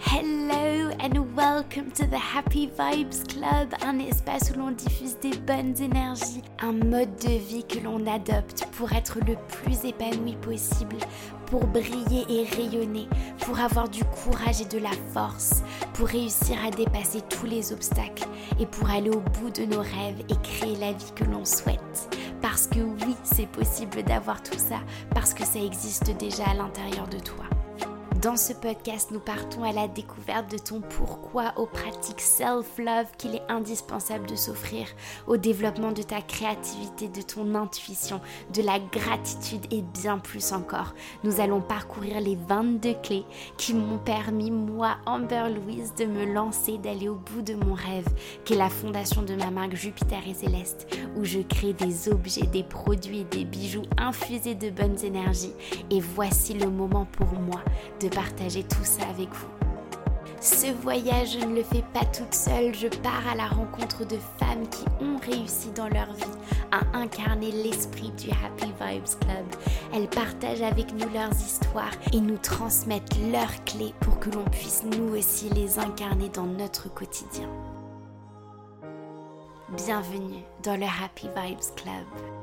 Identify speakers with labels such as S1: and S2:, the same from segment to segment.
S1: Hello and welcome to the Happy Vibes Club, un espace où l'on diffuse des bonnes énergies, un mode de vie que l'on adopte pour être le plus épanoui possible, pour briller et rayonner, pour avoir du courage et de la force, pour réussir à dépasser tous les obstacles et pour aller au bout de nos rêves et créer la vie que l'on souhaite. Parce que oui, c'est possible d'avoir tout ça, parce que ça existe déjà à l'intérieur de toi. Dans ce podcast, nous partons à la découverte de ton pourquoi aux pratiques self-love qu'il est indispensable de s'offrir, au développement de ta créativité, de ton intuition, de la gratitude et bien plus encore. Nous allons parcourir les 22 clés qui m'ont permis, moi, Amber Louise, de me lancer, d'aller au bout de mon rêve, qui est la fondation de ma marque Jupiter et Céleste, où je crée des objets, des produits, des bijoux infusés de bonnes énergies. Et voici le moment pour moi de partager tout ça avec vous. Ce voyage, je ne le fais pas toute seule, je pars à la rencontre de femmes qui ont réussi dans leur vie à incarner l'esprit du Happy Vibes Club. Elles partagent avec nous leurs histoires et nous transmettent leurs clés pour que l'on puisse nous aussi les incarner dans notre quotidien. Bienvenue dans le Happy Vibes Club.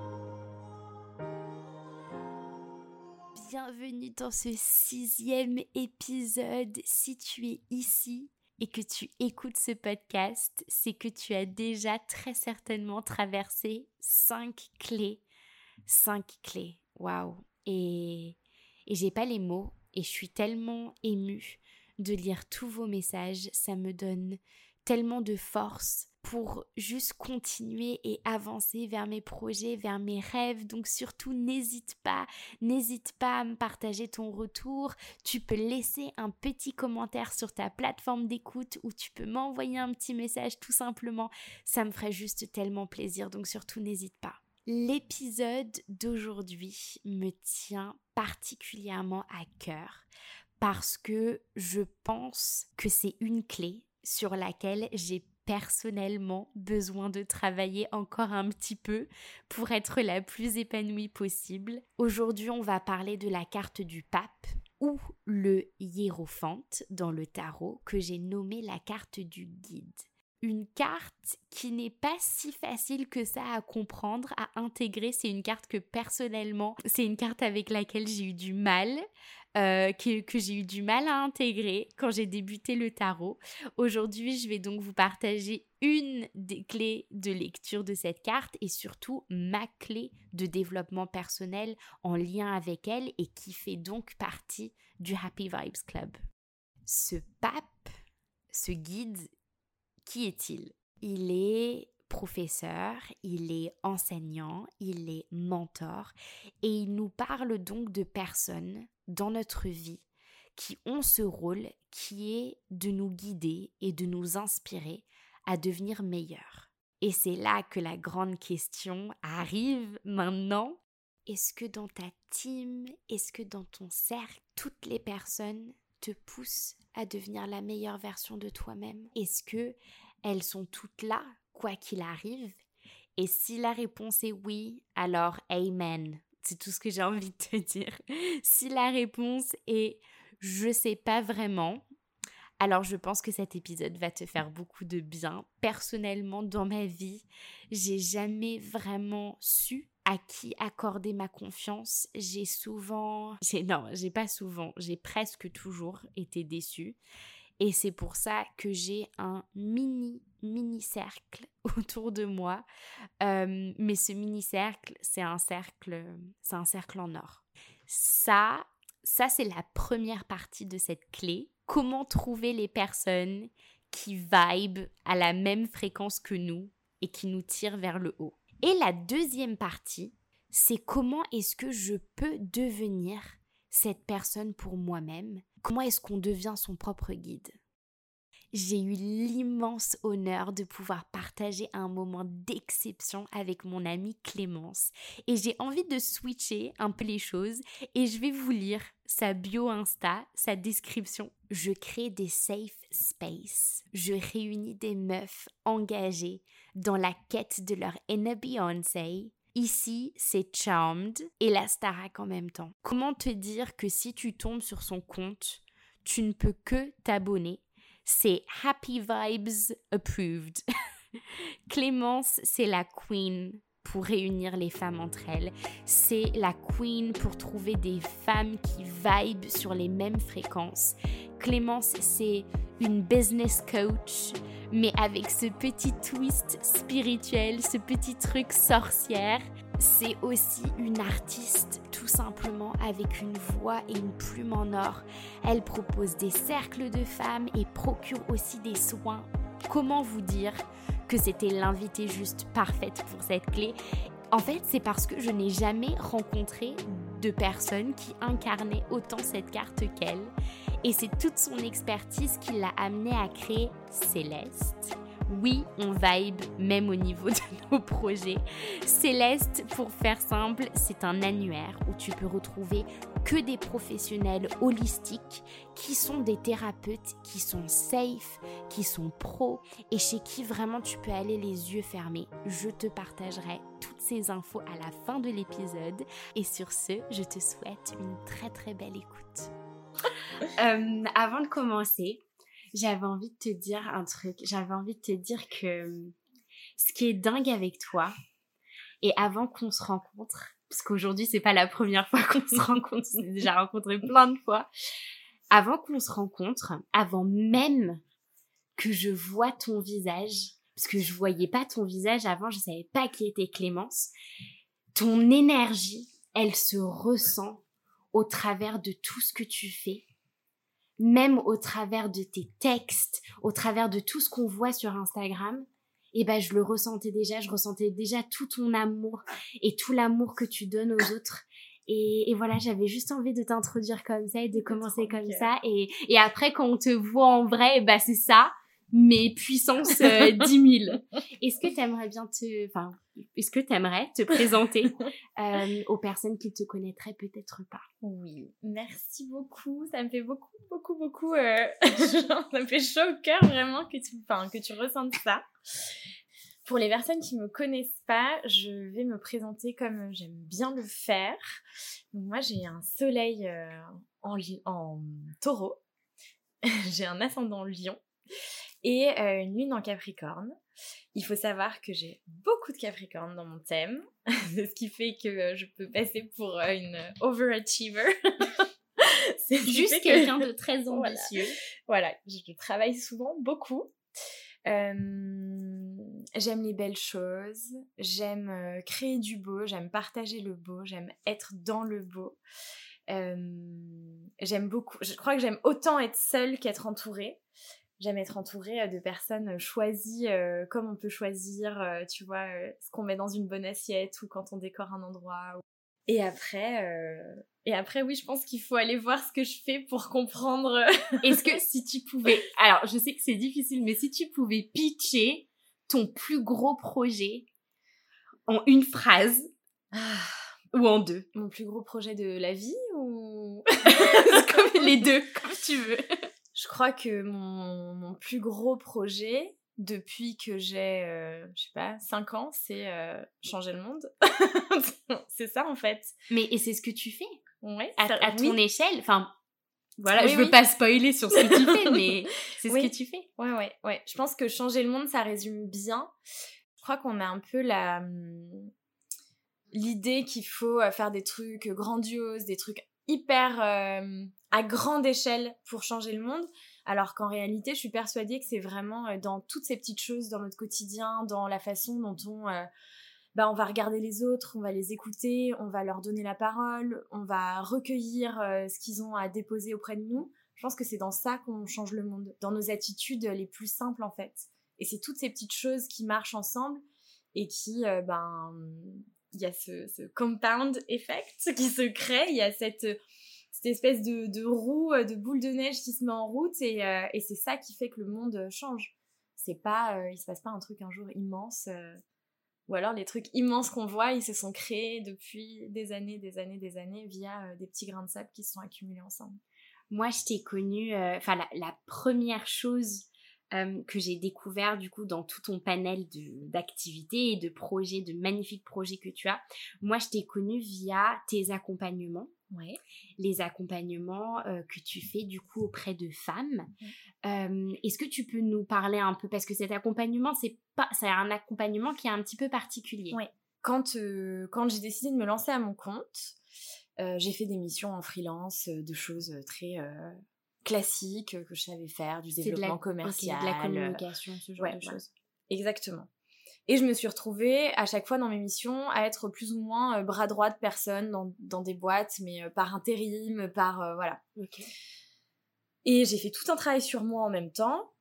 S1: Bienvenue dans ce sixième épisode. Si tu es ici et que tu écoutes ce podcast, c'est que tu as déjà très certainement traversé cinq clés. Cinq clés. Waouh. Et, et j'ai pas les mots et je suis tellement émue de lire tous vos messages. Ça me donne tellement de force pour juste continuer et avancer vers mes projets, vers mes rêves. Donc surtout, n'hésite pas, n'hésite pas à me partager ton retour. Tu peux laisser un petit commentaire sur ta plateforme d'écoute ou tu peux m'envoyer un petit message tout simplement. Ça me ferait juste tellement plaisir. Donc surtout, n'hésite pas. L'épisode d'aujourd'hui me tient particulièrement à cœur parce que je pense que c'est une clé sur laquelle j'ai personnellement besoin de travailler encore un petit peu pour être la plus épanouie possible. Aujourd'hui, on va parler de la carte du pape ou le hiérophante dans le tarot que j'ai nommé la carte du guide. Une carte qui n'est pas si facile que ça à comprendre, à intégrer. C'est une carte que personnellement, c'est une carte avec laquelle j'ai eu du mal. Euh, que, j'ai eu du mal à intégrer quand j'ai débuté le tarot. Aujourd'hui, je vais donc vous partager une des clés de lecture de cette carte et surtout ma clé de développement personnel en lien avec elle et qui fait donc partie du Happy Vibes Club. Ce pape, ce guide, qui est-il? Il est professeur, il est enseignant, il est mentor et il nous parle donc de personnes dans notre vie qui ont ce rôle qui est de nous guider et de nous inspirer à devenir meilleurs. Et c'est là que la grande question arrive maintenant. Est-ce que dans ta team, est-ce que dans ton cercle, toutes les personnes te poussent à devenir la meilleure version de toi-même? Est-ce que elles sont toutes là, quoi qu'il arrive Et si la réponse est oui, alors Amen. C'est tout ce que j'ai envie de te dire. si la réponse est je sais pas vraiment, alors je pense que cet épisode va te faire beaucoup de bien. Personnellement, dans ma vie, j'ai jamais vraiment su à qui accorder ma confiance. J'ai souvent, non, j'ai pas souvent, j'ai presque toujours été déçue. Et c'est pour ça que j'ai un mini, mini cercle autour de moi. Euh, mais ce mini cercle, c'est un cercle, c'est un cercle en or. Ça, ça c'est la première partie de cette clé. Comment trouver les personnes qui vibe à la même fréquence que nous et qui nous tirent vers le haut? Et la deuxième partie, c'est comment est-ce que je peux devenir cette personne pour moi-même Comment est-ce qu'on devient son propre guide? J'ai eu l'immense honneur de pouvoir partager un moment d'exception avec mon amie Clémence. Et j'ai envie de switcher un peu les choses et je vais vous lire sa bio Insta, sa description. Je crée des safe space. Je réunis des meufs engagées dans la quête de leur inner Beyoncé Ici, c'est Charmed et la Starac en même temps. Comment te dire que si tu tombes sur son compte, tu ne peux que t'abonner? C'est Happy Vibes Approved. Clémence, c'est la queen pour réunir les femmes entre elles. C'est la queen pour trouver des femmes qui vibent sur les mêmes fréquences. Clémence, c'est une business coach, mais avec ce petit twist spirituel, ce petit truc sorcière. C'est aussi une artiste, tout simplement, avec une voix et une plume en or. Elle propose des cercles de femmes et procure aussi des soins. Comment vous dire? Que c'était l'invité juste parfaite pour cette clé. En fait, c'est parce que je n'ai jamais rencontré de personne qui incarnait autant cette carte qu'elle. Et c'est toute son expertise qui l'a amenée à créer Céleste. Oui, on vibe même au niveau de nos projets. Céleste, pour faire simple, c'est un annuaire où tu peux retrouver que des professionnels holistiques qui sont des thérapeutes qui sont safe, qui sont pros et chez qui vraiment tu peux aller les yeux fermés. Je te partagerai toutes ces infos à la fin de l'épisode et sur ce, je te souhaite une très très belle écoute. Euh, avant de commencer, j'avais envie de te dire un truc. J'avais envie de te dire que ce qui est dingue avec toi, et avant qu'on se rencontre, parce qu'aujourd'hui c'est pas la première fois qu'on se rencontre, on s'est déjà rencontré plein de fois. Avant qu'on se rencontre, avant même que je vois ton visage, parce que je voyais pas ton visage avant, je savais pas qui était Clémence. Ton énergie, elle se ressent au travers de tout ce que tu fais même au travers de tes textes, au travers de tout ce qu'on voit sur Instagram, et ben je le ressentais déjà, je ressentais déjà tout ton amour et tout l'amour que tu donnes aux autres. Et, voilà, j'avais juste envie de t'introduire comme ça et de commencer comme ça. Et, et après, quand on te voit en vrai, bah c'est ça mais puissance euh, 10 000. Est-ce que tu aimerais bien te... Enfin, est-ce que tu aimerais te présenter euh, aux personnes qui te connaîtraient peut-être pas?
S2: Oui, merci beaucoup. Ça me fait beaucoup, beaucoup, beaucoup... Euh... ça me fait chaud au cœur vraiment que tu, enfin, que tu ressentes ça. Pour les personnes qui me connaissent pas, je vais me présenter comme j'aime bien le faire. Donc moi, j'ai un soleil euh, en, en taureau. j'ai un ascendant lion et euh, une lune en Capricorne. Il faut savoir que j'ai beaucoup de Capricorne dans mon thème, ce qui fait que euh, je peux passer pour euh, une overachiever.
S1: C'est juste quelqu'un de très ambitieux.
S2: Voilà. je travaille souvent beaucoup. j'aime les belles choses, j'aime créer du beau, j'aime partager le beau, j'aime être dans le beau. j'aime beaucoup, je crois que j'aime autant être seule qu'être entourée. J'aime être entourée euh, de personnes euh, choisies euh, comme on peut choisir, tu vois, ce qu'on met dans une bonne assiette ou quand on décore un endroit. Et après, et après, oui, je pense qu'il faut aller voir ce que je fais pour comprendre.
S1: Est-ce que si tu pouvais, alors je sais que c'est difficile, mais si tu pouvais pitcher ton plus gros projet en une phrase ah. ou en deux?
S2: Mon plus gros projet de la vie ou
S1: comme les deux, comme tu veux.
S2: Je crois que mon, plus gros projet depuis que j'ai, euh, je sais pas, 5 ans, c'est euh, changer le monde. c'est ça en fait.
S1: Mais et c'est ce que tu fais?
S2: Ouais.
S1: À, ton échelle? Enfin, voilà, je veux pas spoiler sur ce que tu fais, mais c'est ce que tu fais.
S2: Ouais, ouais, ouais. Je pense que changer le monde, ça résume bien. Je crois qu'on a un peu la hum, l'idée qu'il faut euh, faire des trucs grandioses, des trucs hyper à grande échelle pour changer le monde, alors qu'en réalité, je suis persuadée que c'est vraiment euh, dans toutes ces petites choses dans notre quotidien, dans la façon dont on, euh, bah, on va regarder les autres, on va les écouter, on va leur donner la parole, on va recueillir euh, ce qu'ils ont à déposer auprès de nous. Je pense que c'est dans ça qu'on change le monde, dans nos attitudes les plus simples en fait. Et c'est toutes ces petites choses qui marchent ensemble et qui, ben, il y a ce, ce compound effect qui se crée, il y a cette cette espèce de, de, roue, euh, de boule de neige qui se met en route et, euh, et c'est ça qui fait que le monde change. C'est pas, euh, il se passe pas un truc un jour immense, ou alors les trucs immenses qu'on voit, ils se sont créés depuis des années, des années, des années via des petits grains de sable qui se sont accumulés ensemble.
S1: Moi, je t'ai connue, enfin la, la, première chose que j'ai découvert du coup dans tout ton panel d'activités et de projets, de magnifiques projets que tu as. Moi, je t'ai connue via tes accompagnements
S2: Ouais.
S1: les accompagnements euh, que tu fais du coup auprès de femmes. Euh, Est-ce que tu peux nous parler un peu? Parce que cet accompagnement c'est pas c'est un accompagnement qui est un petit peu particulier.
S2: Ouais. Quand euh, quand j'ai décidé de me lancer à mon compte, euh, j'ai fait des missions en freelance de choses très euh, classiques que je savais faire, du
S1: C'est de la-
S2: développement commercial,
S1: de la communication, ce genre
S2: ouais,
S1: de choses.
S2: Exactement. Et je me suis retrouvée à chaque fois dans mes missions à être plus ou moins euh, bras droit de personnes dans, dans des boîtes, mais euh, par intérim, par euh, voilà.
S1: Ok.
S2: Et j'ai fait tout un travail sur moi en même temps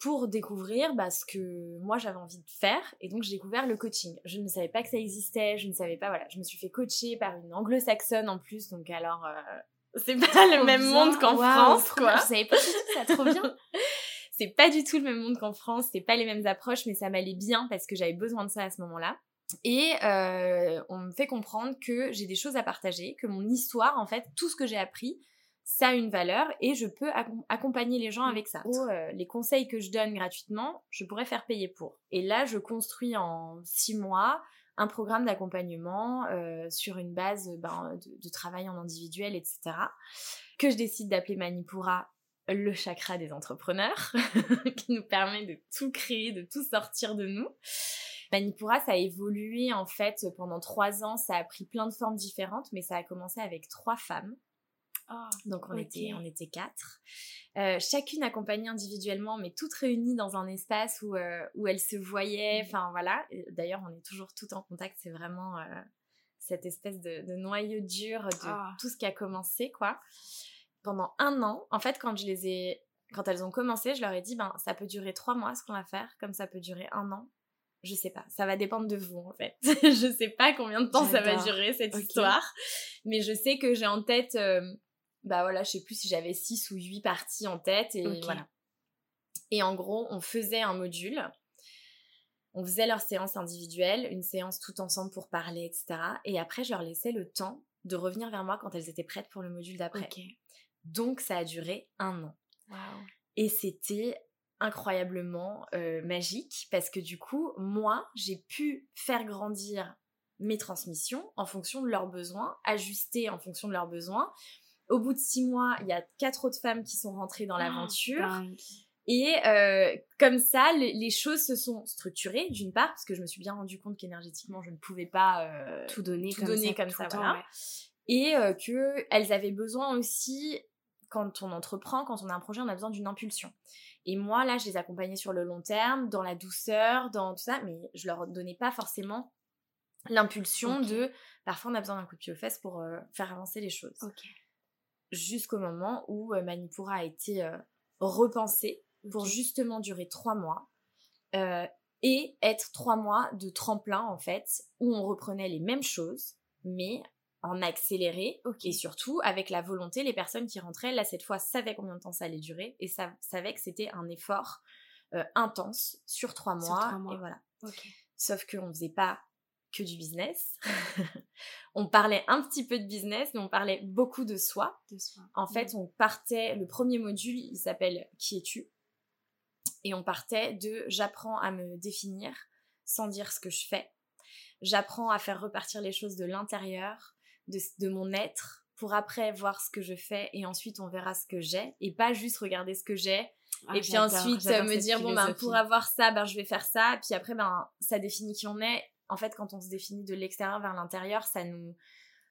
S2: pour découvrir bah, ce que moi j'avais envie de faire. Et donc j'ai découvert le coaching. Je ne savais pas que ça existait, je ne savais pas, voilà. Je me suis fait coacher par une anglo-saxonne en plus, donc alors euh, c'est pas le même monde qu'en France, quoi.
S1: Je savais pas du tout ça, trop bien.
S2: c'est pas du tout le même monde qu'en France, c'est pas les mêmes approches, mais ça m'allait bien parce que j'avais besoin de ça à ce moment-là. Et euh, on me fait comprendre que j'ai des choses à partager, que mon histoire, en fait, tout ce que j'ai appris, ça a une valeur et je peux accom- accompagner les gens avec ça. Oh, euh, les conseils que je donne gratuitement, je pourrais faire payer pour. Et là, je construis en six mois un programme d'accompagnement euh, sur une base ben, de, de travail en individuel, etc. Que je décide d'appeler Manipura le chakra des entrepreneurs, qui nous permet de tout créer, de tout sortir de nous. Manipura, ça a évolué en fait pendant trois ans, ça a pris plein de formes différentes, mais ça a commencé avec trois femmes. Donc on, était, on était quatre. Euh, chacune accompagnée individuellement, mais toutes réunies dans un espace où, euh, où elles se voyaient. Enfin voilà. D'ailleurs, on est toujours toutes en contact. C'est vraiment euh, cette espèce de, de noyau dur de
S1: Ah.
S2: tout ce qui a commencé, quoi. Pendant un an, en fait, quand je les ai, quand elles ont commencé, je leur ai dit, ben ça peut durer trois mois ce qu'on va faire, comme ça peut durer un an. Je sais pas, ça va dépendre de vous en fait. je sais pas combien de temps ça va durer cette histoire, mais je sais que j'ai en tête euh, bah voilà, je sais plus si j'avais 6 ou 8 parties en tête et voilà. Et en gros, on faisait un module. On faisait leur séance individuelle, une séance tout ensemble pour parler, etc. Et après, je leur laissais le temps de revenir vers moi quand elles étaient prêtes pour le module d'après.
S1: Ok.
S2: Donc, ça a duré un an. Et c'était incroyablement euh, magique parce que du coup, moi, j'ai pu faire grandir mes transmissions en fonction de leurs besoins, ajuster en fonction de leurs besoins. Au bout de six mois, il y a quatre autres femmes qui sont rentrées dans l'aventure.
S1: Dingue.
S2: Et euh, comme ça, les, choses se sont structurées, d'une part, parce que je me suis bien rendu compte qu'énergétiquement, je ne pouvais pas euh,
S1: Tout donner
S2: tout
S1: comme
S2: donner
S1: ça.
S2: comme
S1: tout
S2: ça,
S1: temps,
S2: voilà.
S1: ouais.
S2: et euh, que elles avaient besoin aussi quand on entreprend, quand on a un projet, on a besoin d'une impulsion. Et moi là, je les accompagnais sur le long terme, dans la douceur, dans tout ça, mais je leur donnais pas forcément l'impulsion de parfois on a besoin d'un coup de pied aux fesses pour euh, faire avancer les choses. Jusqu'au moment où euh, Manipura a été euh, repensé pour justement durer trois mois euh, et être trois mois de tremplin en fait où on reprenait les mêmes choses mais en accéléré et surtout avec la volonté les personnes qui rentraient là cette fois savaient combien de temps ça allait durer et ça savaient que c'était un effort euh, intense sur trois
S1: Sur
S2: mois,
S1: trois mois.
S2: et voilà. Sauf qu'on faisait pas que du business. On parlait un petit peu de business mais on parlait beaucoup de soi.
S1: De soi.
S2: en fait, on partait, le premier module, il s'appelle Qui es-tu? Et on partait de J'apprends à me définir sans dire ce que je fais. J'apprends à faire repartir les choses de l'intérieur, de, de mon être, pour après voir ce que je fais et ensuite on verra ce que j'ai et pas juste regarder ce que j'ai.
S1: Ah,
S2: et puis ensuite me dire bon ben pour avoir ça ben je vais faire ça. Et puis après ben ça définit qui on est. En fait quand on se définit de l'extérieur vers l'intérieur ça nous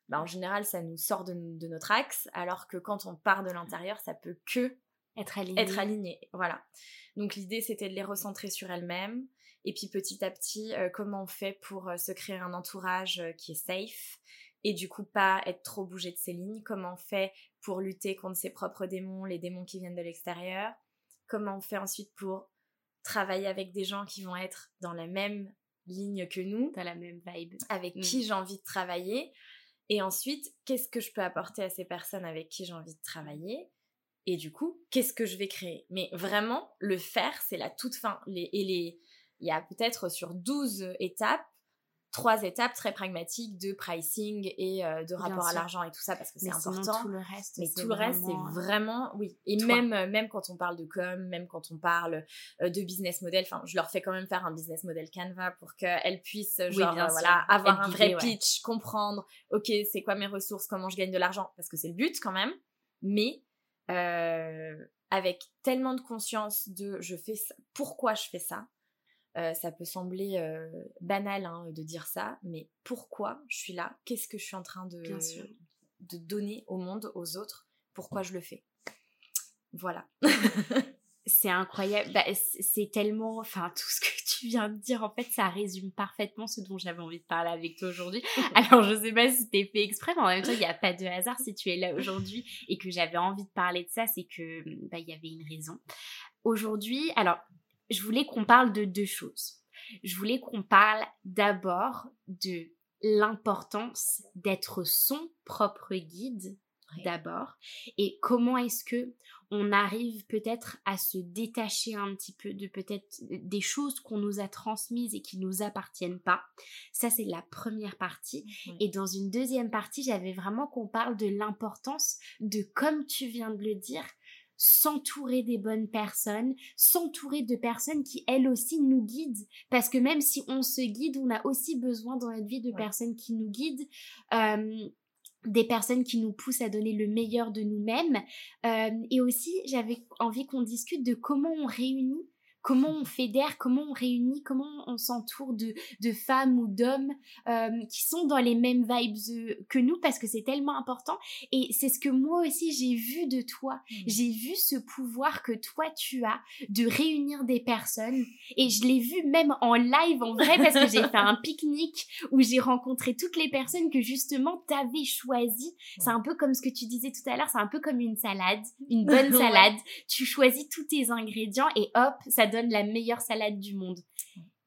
S2: ben, en général ça nous sort de, de notre axe alors que quand on part de l'intérieur ça peut que
S1: être aligné.
S2: être aligné. Voilà. Donc l'idée c'était de les recentrer sur elles-mêmes. Et puis petit à petit euh, comment on fait pour euh, se créer un entourage euh, qui est safe et du coup pas être trop bougé de ses lignes. Comment on fait pour lutter contre ses propres démons les démons qui viennent de l'extérieur? Comment on fait ensuite pour travailler avec des gens qui vont être dans la même ligne que nous?
S1: T'as la même vibe.
S2: avec
S1: Mm.
S2: qui j'ai envie de travailler? Et ensuite qu'est-ce que je peux apporter à ces personnes avec qui j'ai envie de travailler? Et du coup qu'est-ce que je vais créer? Mais vraiment le faire c'est la toute fin. Les, et les il y a peut-être sur 12 étapes trois étapes très pragmatiques de pricing et euh, de rapport à l'argent et tout ça parce que c'est important.
S1: Tout le reste,
S2: mais tout le reste, c'est vraiment, oui. Et même, euh, même quand on parle de com, même quand on parle euh, de business model, enfin, je leur fais quand même faire un business model Canva pour qu'elles puissent, genre, voilà, avoir un vrai pitch, comprendre, ok, c'est quoi mes ressources, comment je gagne de l'argent, parce que c'est le but quand même. Mais avec tellement de conscience de je fais ça, pourquoi je fais ça, euh, ça peut sembler euh, banal hein, de dire ça, mais pourquoi je suis là? Qu'est-ce que je suis en train de, de donner au monde, aux autres? Pourquoi je le fais? Voilà.
S1: c'est incroyable. Bah, c'est tellement, enfin, tout ce que tu viens de dire, en fait, ça résume parfaitement ce dont j'avais envie de parler avec toi aujourd'hui. Alors, je sais pas si c'était fait exprès, mais en même temps, il n'y a pas de hasard si tu es là aujourd'hui et que j'avais envie de parler de ça, c'est que, bah, il y avait une raison. Aujourd'hui, alors, je voulais qu'on parle de deux choses. Je voulais qu'on parle d'abord de l'importance d'être son propre guide d'abord et comment est-ce que on arrive peut-être à se détacher un petit peu de peut-être des choses qu'on nous a transmises et qui nous appartiennent pas. Ça c'est la première partie et dans une deuxième partie, j'avais vraiment qu'on parle de l'importance de comme tu viens de le dire, s'entourer des bonnes personnes, s'entourer de personnes qui elles aussi nous guident. Parce que même si on se guide, on a aussi besoin dans notre vie de personnes qui nous guident. Euh, des personnes qui nous poussent à donner le meilleur de nous-mêmes. Euh, et aussi, j'avais envie qu'on discute de comment on réunit comment on fédère, comment on réunit, comment on s'entoure de, de, femmes ou d'hommes euh, qui sont dans les mêmes vibes euh, que nous parce que c'est tellement important. Et c'est ce que moi aussi j'ai vu de toi. Mmh. J'ai vu ce pouvoir que toi tu as de réunir des personnes. Et je l'ai vu même en live, en vrai, parce que j'ai fait un pique-nique où j'ai rencontré toutes les personnes que justement t'avais choisies. C'est un peu comme ce que tu disais tout à l'heure, c'est un peu comme une salade, une bonne salade. Tu choisis tous tes ingrédients et hop, ça donne la meilleure salade du monde.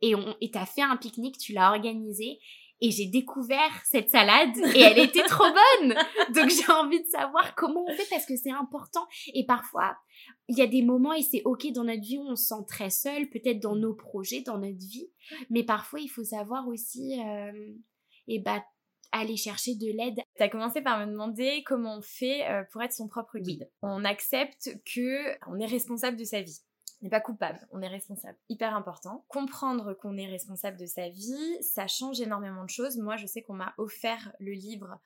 S1: Et on, et t'as fait un pique-nique, tu l'as organisé, et j'ai découvert cette salade et elle était trop bonne. Donc j'ai envie de savoir comment on fait parce que c'est important. Et parfois, il y a des moments et c'est ok dans notre vie où on se sent très seul, peut-être dans nos projets, dans notre vie. Mais parfois, il faut savoir aussi, euh, et bah, aller chercher de l'aide.
S2: Tu as commencé par me demander comment on fait euh, pour être son propre guide. On accepte que on est responsable de sa vie n'est pas coupable, on est responsable. Hyper important. Comprendre qu'on est responsable de sa vie, ça change énormément de choses. Moi, je sais qu'on m'a offert le livre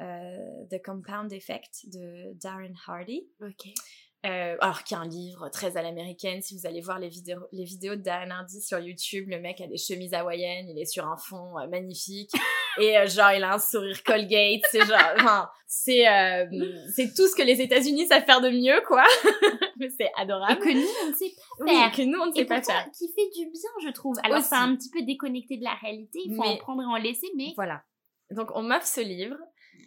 S2: euh, The Compound Effect de Darren Hardy.
S1: Ok.
S2: Euh, alors qu'il y a un livre très à l'américaine, si vous allez voir les vidéos, les vidéos de Darren Hardy sur YouTube, le mec a des chemises hawaïennes, il est sur un fond euh, magnifique et euh, genre il a un sourire Colgate, c'est genre, enfin, c'est c'est tout ce que les États-Unis savent faire de mieux quoi, mais c'est adorable.
S1: Et que nous on ne sait pas faire.
S2: Oui, que nous on ne sait pas faire.
S1: Qui fait du bien je trouve. Alors c'est un petit peu déconnecté de la réalité, il faut en prendre et en laisser, mais
S2: voilà. Donc on m'offre ce livre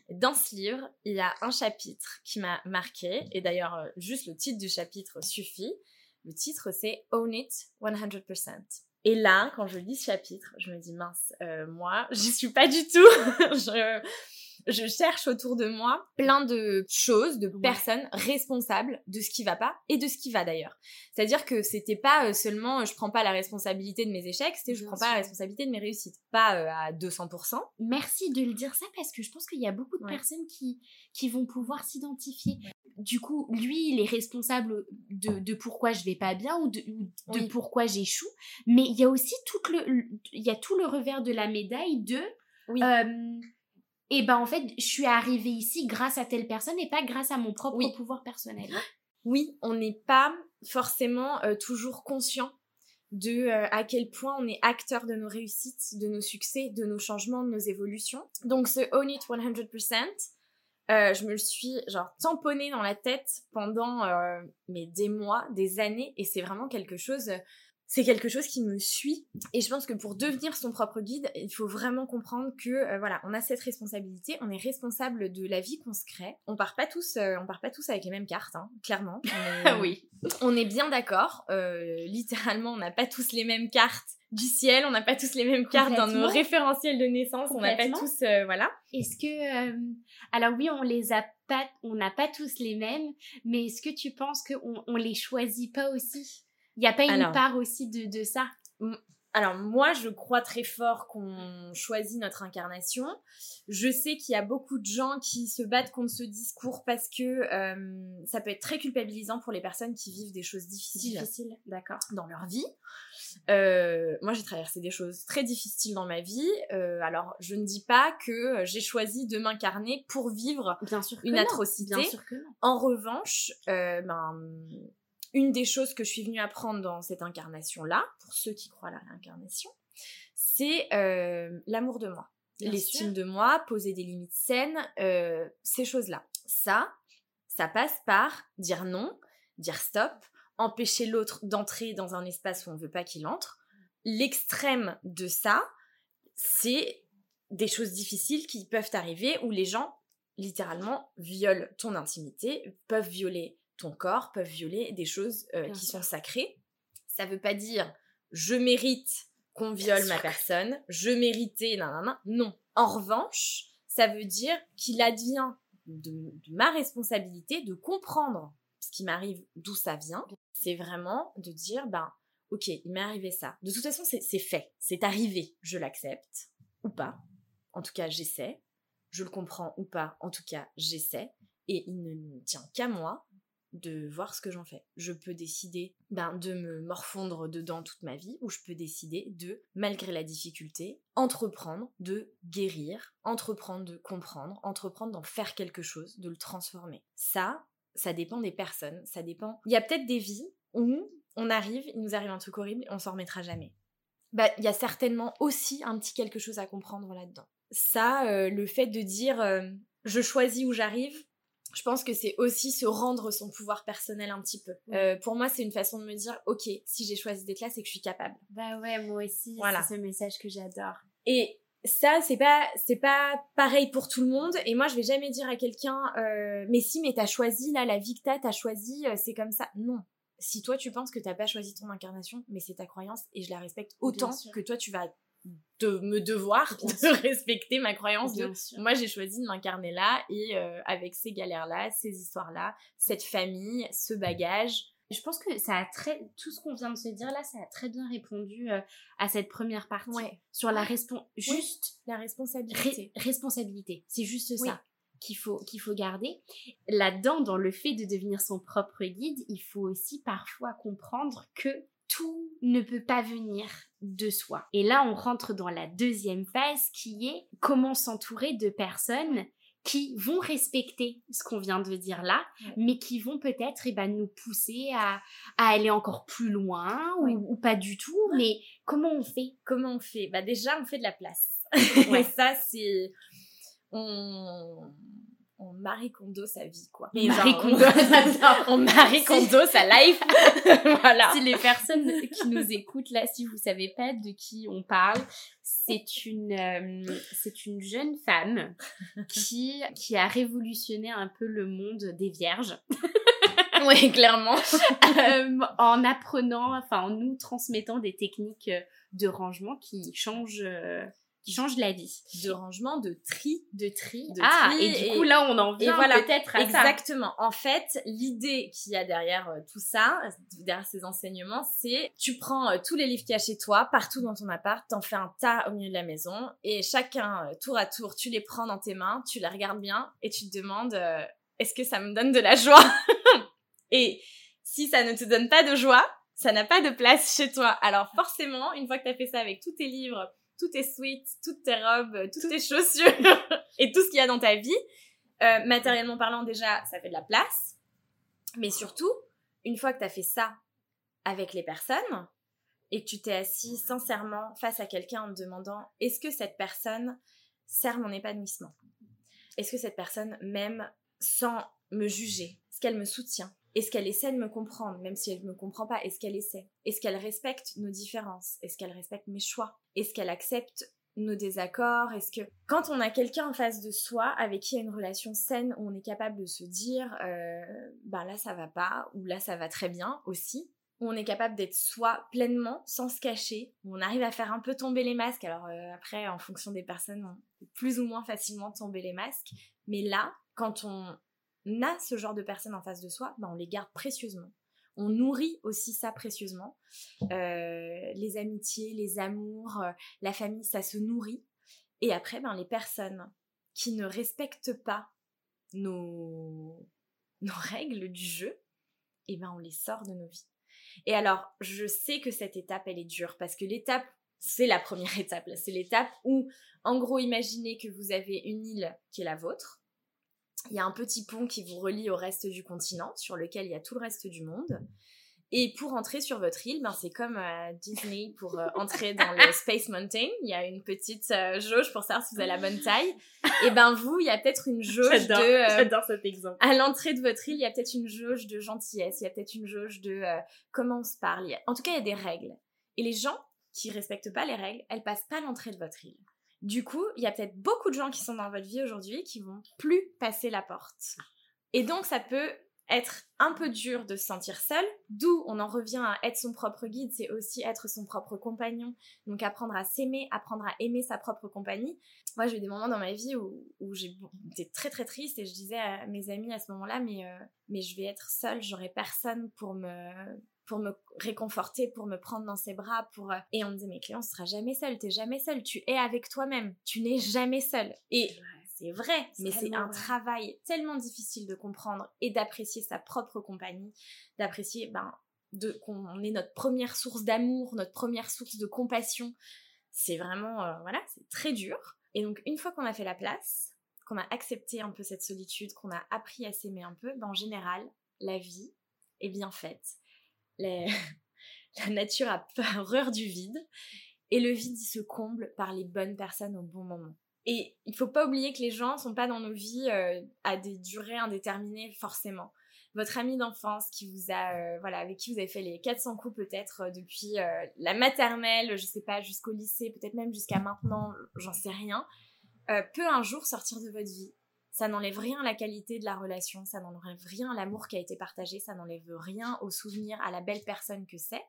S2: dans ce livre, il y a un chapitre qui m'a marqué, et d'ailleurs, euh, juste le titre du chapitre suffit. Le titre, c'est Own It 100%. Et là, quand je lis ce chapitre, je me dis, mince, euh, moi, j'y suis pas du tout. je cherche autour de moi plein de choses, de personnes responsables de ce qui va pas et de ce qui va d'ailleurs. C'est-à-dire que c'était pas euh, seulement je prends pas la responsabilité de mes échecs, c'était je prends pas la responsabilité de mes réussites, pas euh, à 200%.
S1: Merci de le dire ça parce que je pense qu'il y a beaucoup de personnes qui qui vont pouvoir s'identifier. Du coup, lui, il est responsable de, de pourquoi je vais pas bien ou de, de pourquoi j'échoue, mais il y a aussi tout le il y a tout le revers de la médaille de oui. Euh, et ben en fait, je suis arrivée ici grâce à telle personne et pas grâce à mon propre pouvoir personnel.
S2: Oui, on n'est pas forcément euh, toujours conscient de euh, à quel point on est acteur de nos réussites, de nos succès, de nos changements, de nos évolutions. Donc ce Own It 100%, euh, je me le suis genre tamponné dans la tête pendant mais des mois, des années et c'est vraiment quelque chose c'est quelque chose qui me suit et je pense que pour devenir son propre guide, il faut vraiment comprendre que euh, voilà, on a cette responsabilité, on est responsable de la vie qu'on se crée. On part pas tous, euh, on part pas tous avec les mêmes cartes, hein, clairement.
S1: oui.
S2: On est bien d'accord. Euh, littéralement, on n'a pas tous les mêmes cartes du ciel, on n'a pas tous les mêmes cartes dans nos référentiels de naissance, on n'a pas tous, voilà.
S1: Est-ce que, alors oui, on les a pas, on n'a pas tous les mêmes, mais est-ce que tu penses qu'on on les choisit pas aussi? Il n'y a pas une part aussi de, de ça?
S2: Alors moi, je crois très fort qu'on choisit notre incarnation. Je sais qu'il y a beaucoup de gens qui se battent contre ce discours parce que euh, ça peut être très culpabilisant pour les personnes qui vivent des choses difficiles,
S1: d'accord,
S2: dans leur vie. Euh, moi, j'ai traversé des choses très difficiles dans ma vie. Euh, alors, je ne dis pas que j'ai choisi de m'incarner pour vivre
S1: bien sûr
S2: une atrocité.
S1: Bien sûr que non.
S2: En revanche, ben une des choses que je suis venue apprendre dans cette incarnation-là, pour ceux qui croient à la réincarnation, c'est euh, l'amour de moi, l'estime de moi, poser des limites saines, euh, ces choses-là. Ça, ça passe par dire non, dire stop, empêcher l'autre d'entrer dans un espace où on ne veut pas qu'il entre. L'extrême de ça, c'est des choses difficiles qui peuvent arriver où les gens, littéralement, violent ton intimité, peuvent violer ton corps peuvent violer des choses euh, qui sont sacrées. Ça veut pas dire je mérite qu'on viole ma personne, je méritais, non, non, non. En revanche, ça veut dire qu'il advient de, ma responsabilité de comprendre ce qui m'arrive, d'où ça vient. C'est vraiment de dire, ben, ok, il m'est arrivé ça. De toute façon, c'est fait, c'est arrivé, je l'accepte ou pas. En tout cas, j'essaie. Je le comprends ou pas, en tout cas, j'essaie. Et il ne tient qu'à moi de voir ce que j'en fais. Je peux décider ben, de me morfondre dedans toute ma vie ou je peux décider de, malgré la difficulté, entreprendre de guérir, entreprendre de comprendre, entreprendre d'en faire quelque chose, de le transformer. Ça, ça dépend des personnes, ça dépend... Il y a peut-être des vies où on arrive, il nous arrive un truc horrible on s'en remettra jamais. Bah, il y a certainement aussi un petit quelque chose à comprendre là-dedans. Ça, euh, le fait de dire euh, je choisis où j'arrive, je pense que c'est aussi se rendre son pouvoir personnel un petit peu. Euh, pour moi, c'est une façon de me dire, ok, si j'ai choisi d'être là, c'est que je suis capable.
S1: Bah ouais, moi aussi, voilà. c'est ce message que j'adore.
S2: Et ça, c'est pas, c'est pas pareil pour tout le monde. Et moi, je vais jamais dire à quelqu'un, euh, mais si, mais t'as choisi là, la vie que t'as, t'as choisi, euh, c'est comme ça. Non. Si toi, tu penses que t'as pas choisi ton incarnation, mais c'est ta croyance et je la respecte autant que toi, tu vas de me devoir de respecter ma croyance de moi j'ai choisi de m'incarner là et euh, avec ces galères là ces histoires là cette famille ce bagage.
S1: Je pense que ça a très tout ce qu'on vient de se dire là ça a très bien répondu euh, à cette première partie sur la juste
S2: la responsabilité.
S1: responsabilité. C'est juste ça qu'il faut qu'il faut garder. Là-dedans dans le fait de devenir son propre guide il faut aussi parfois comprendre que tout ne peut pas venir de soi. Et là, on rentre dans la deuxième phase qui est comment s'entourer de personnes qui vont respecter ce qu'on vient de dire là, mais qui vont peut-être eh ben, nous pousser à, aller encore plus loin ou, pas du tout. Mais comment on fait?
S2: Comment on fait? Bah déjà, on fait de la place. Ouais. ça, c'est... On on Marie Kondo sa vie, quoi.
S1: Mais Marie Kondo,
S2: on Marie Kondo sa life.
S1: voilà. Si les personnes qui nous écoutent là, si vous savez pas de qui on parle, c'est une, euh, c'est une jeune femme qui, qui a révolutionné un peu le monde des vierges.
S2: oui, clairement.
S1: Euh, en apprenant, enfin, en nous transmettant des techniques de rangement qui changent qui change la vie.
S2: De rangement, de tri.
S1: De tri.
S2: De ah,
S1: et du coup, là, on en vient voilà, peut-être à
S2: Exactement. En fait, l'idée qu'il y a derrière euh, tout ça, derrière ces enseignements, c'est tu prends euh, tous les livres qu'il y a chez toi, partout dans ton appart, t'en fais un tas au milieu de la maison, et chacun, euh, tour à tour, tu les prends dans tes mains, tu les regardes bien, et tu te demandes, est-ce que ça me donne de la joie? Et si ça ne te donne pas de joie, ça n'a pas de place chez toi. Alors forcément, une fois que tu as fait ça avec tous tes livres, tout tes sweats, toutes tes robes, toutes tes chaussures et tout ce qu'il y a dans ta vie. Euh, matériellement parlant, déjà, ça fait de la place. Mais surtout, une fois que tu as fait ça avec les personnes et que tu t'es assis sincèrement face à quelqu'un en te demandant est-ce que cette personne sert mon épanouissement? Est-ce que cette personne m'aime sans me juger? Est-ce qu'elle me soutient? Est-ce qu'elle essaie de me comprendre, même si elle ne me comprend pas? Est-ce qu'elle essaie? Est-ce qu'elle respecte nos différences? Est-ce qu'elle respecte mes choix? Est-ce qu'elle accepte nos désaccords? Est-ce que quand on a quelqu'un en face de soi avec qui il y a une relation saine où on est capable de se dire euh, ben là ça va pas ou là ça va très bien aussi on est capable d'être soi pleinement sans se cacher on arrive à faire un peu tomber les masques. Alors euh, après en fonction des personnes on peut plus ou moins facilement tomber les masques. Mais là quand on a ce genre de personnes en face de soi, ben on les garde précieusement. on nourrit aussi ça précieusement. Euh, les amitiés, les amours, euh, la famille, ça se nourrit. Et après, ben, les personnes qui ne respectent pas nos, nos règles du jeu, eh ben, on les sort de nos vies. Et alors, je sais que cette étape, elle est dure parce que l'étape, c'est la première étape. C'est l'étape où, en gros, imaginez que vous avez une île qui est la vôtre. Il y a un petit pont qui vous relie au reste du continent, sur lequel il y a tout le reste du monde. Et pour entrer sur votre île, ben c'est comme à Disney pour euh, entrer dans le Space Mountain. Il y a une petite euh, jauge pour savoir si vous avez la bonne taille. Et ben vous, il y a peut-être une jauge de.
S1: Euh, j'adore cet exemple.
S2: À l'entrée de votre île, il y a peut-être une jauge de gentillesse. Il y a peut-être une jauge de comment on se parle. En tout cas, il y a des règles. Et les gens qui respectent pas les règles, elles passent pas l'entrée de votre île. Du coup, il y a peut-être beaucoup de gens qui sont dans votre vie aujourd'hui qui vont plus passer la porte. Et donc, ça peut être un peu dur de se sentir seul, d'où on en revient à être son propre guide, c'est aussi être son propre compagnon, donc apprendre à s'aimer, apprendre à aimer sa propre compagnie. Moi j'ai eu des moments dans ma vie où, j'étais très très triste et je disais à mes amis à ce moment-là, mais, euh, mais je vais être seule, j'aurai personne pour me, pour me réconforter, pour me prendre dans ses bras, pour euh, et on me disait mais Cléon, tu seras jamais seule, t'es jamais seule, tu es avec toi-même, tu n'es jamais seule. Et c'est vrai, mais c'est un travail tellement difficile de comprendre et d'apprécier sa propre compagnie, d'apprécier ben, de, qu'on est notre première source d'amour, notre première source de compassion. C'est vraiment, euh, voilà, c'est très dur. Et donc, une fois qu'on a fait la place, qu'on a accepté un peu cette solitude, qu'on a appris à s'aimer un peu, ben, en général, la vie est bien faite. La nature a horreur du vide. Et le vide, se comble par les bonnes personnes au bon moment. Et il faut pas oublier que les gens sont pas dans nos vies euh, à des durées indéterminées forcément. Votre ami d'enfance qui vous a, euh, voilà, avec qui vous avez fait les 400 coups peut-être euh, depuis la maternelle, je sais pas, jusqu'au lycée, peut-être même jusqu'à maintenant, j'en sais rien, peut un jour sortir de votre vie. Ça n'enlève rien à la qualité de la relation, ça n'enlève rien à l'amour qui a été partagé, ça n'enlève rien au souvenir, à la belle personne que c'est.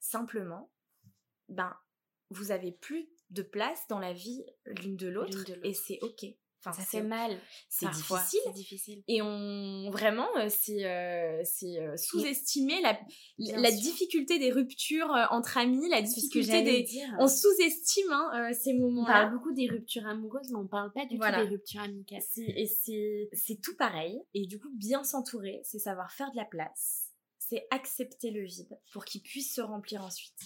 S2: Simplement, ben, vous avez plus de place dans la vie l'une de l'autre et c'est ok.
S1: Enfin, ça fait mal.
S2: C'est difficile.
S1: difficile.
S2: Et on vraiment, euh, c'est euh, euh, sous-estimer la, la difficulté des ruptures entre amis, la difficulté des. Dire. On sous-estime hein, ces moments.
S1: On parle beaucoup des ruptures amoureuses, mais on parle pas du tout des ruptures amicales.
S2: Et c'est tout pareil. Et du coup, bien s'entourer, c'est savoir faire de la place. C'est accepter le vide pour qu'il puisse se remplir ensuite.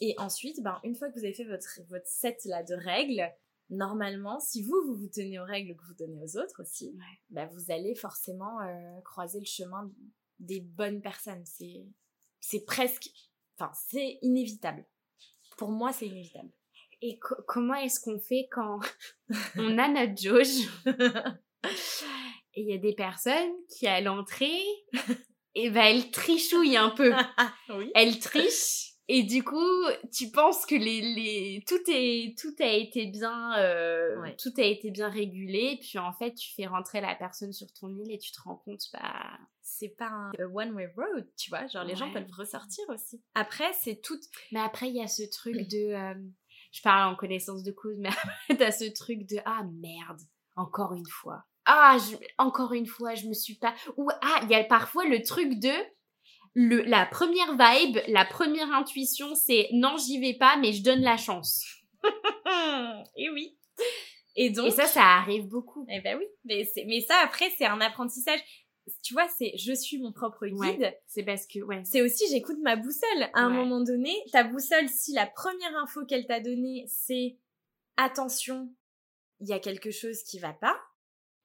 S2: Et ensuite, ben, une fois que vous avez fait votre, votre set là de règles, normalement, si vous, vous vous tenez aux règles que vous donnez aux autres aussi, ben, vous allez forcément euh, croiser le chemin des bonnes personnes. C'est, c'est presque, enfin, c'est inévitable. Pour moi, c'est inévitable.
S1: Et comment est-ce qu'on fait quand on a notre jauge et il y a des personnes qui, à l'entrée, et eh ben, elles trichouillent un peu. oui. Elles trichent et du coup, tu penses que les, les tout est tout a été bien euh, tout a été bien régulé, puis en fait, tu fais rentrer la personne sur ton île et tu te rends compte bah
S2: c'est pas un one way road, tu vois, genre les gens peuvent ressortir aussi. Après, c'est tout
S1: Mais après il y a ce truc de euh, je parle en connaissance de cause, mais t'as ce truc de ah merde, encore une fois. Ah, encore une fois, je me suis pas. Ou ah, il y a parfois le truc de le, la première vibe, la première intuition, c'est non, j'y vais pas, mais je donne la chance.
S2: et oui.
S1: Et donc. Et ça, ça arrive beaucoup.
S2: Eh ben oui. Mais, mais ça, après, c'est un apprentissage. Tu vois, c'est je suis mon propre guide.
S1: c'est parce que, ouais.
S2: C'est aussi j'écoute ma boussole. À un moment donné, ta boussole, si la première info qu'elle t'a donnée, c'est attention, il y a quelque chose qui va pas,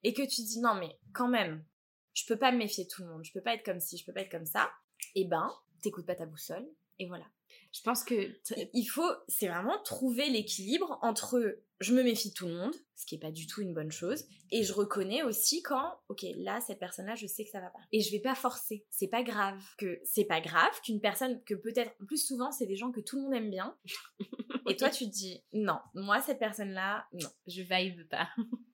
S2: et que tu dis non, mais quand même, je peux pas me méfier de tout le monde, je peux pas être comme ci, je peux pas être comme ça eh ben, t'écoutes pas ta boussole, et voilà.
S1: Je pense que
S2: il faut, c'est vraiment trouver l'équilibre entre je me méfie de tout le monde, ce qui est pas du tout une bonne chose, et je reconnais aussi quand, ok, là cette personne-là, je sais que ça va pas, et je vais pas forcer. C'est pas grave que c'est pas grave qu'une personne que peut-être, en plus souvent c'est des gens que tout le monde aime bien, et toi tu te dis non, moi cette personne-là, non,
S1: je vibe pas.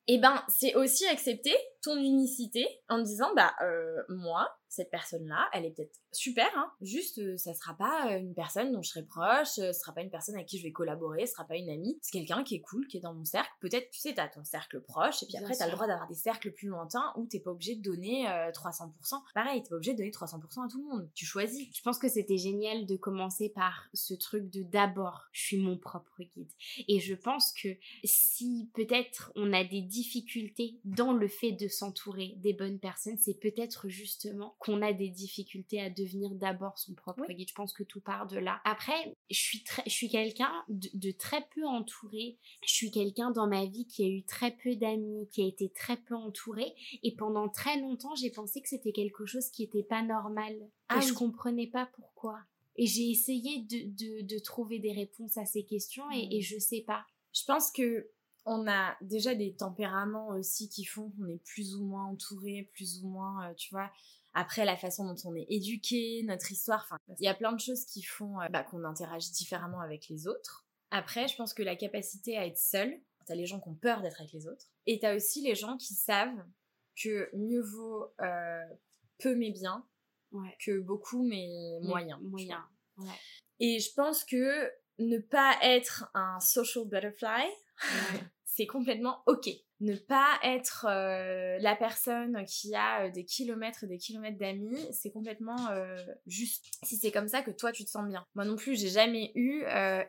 S2: et eh ben c'est aussi accepter ton unicité en disant bah euh, moi cette personne-là, elle est peut-être super, hein, juste euh, ça sera pas euh, une personne dont je serai proche, euh, ce sera pas une personne avec qui je vais collaborer, ce sera pas une amie, c'est quelqu'un qui est cool, qui est dans mon cercle. Peut-être, tu sais, t'as ton cercle proche, et puis après t'as le droit d'avoir des cercles plus lointains où t'es pas obligé de donner 300%. Pareil, t'es pas obligé de donner 300% à tout le monde, tu choisis.
S1: Je pense que c'était génial de commencer par ce truc de d'abord, je suis mon propre guide. Et je pense que si peut-être on a des difficultés dans le fait de s'entourer des bonnes personnes, c'est peut-être justement qu'on a des difficultés à devenir d'abord son propre guide. Je pense que tout part de là. Après, je suis, très, je suis quelqu'un de, très peu entouré. Je suis quelqu'un dans ma vie qui a eu très peu d'amis, qui a été très peu entouré. Et pendant très longtemps, j'ai pensé que c'était quelque chose qui n'était pas normal. Ah, et je comprenais pas pourquoi. Et j'ai essayé de, de, trouver des réponses à ces questions et, et mmh. je sais pas.
S2: Je pense que on a déjà des tempéraments aussi qui font qu'on est plus ou moins entouré, plus ou moins, euh, tu vois. Après, la façon dont on est éduqué, notre histoire, enfin, il y a plein de choses qui font euh, bah, qu'on interagit différemment avec les autres. Après, je pense que la capacité à être seul, t'as les gens qui ont peur d'être avec les autres, et t'as aussi les gens qui savent que mieux vaut euh, peu mais bien que beaucoup mais moyen.
S1: Moyen.
S2: Et je pense que ne pas être un social butterfly, c'est complètement ok. Ne pas être euh, la personne qui a euh, des kilomètres et des kilomètres d'amis, c'est complètement euh, juste. Si c'est comme ça que toi tu te sens bien. Moi non plus, j'ai jamais eu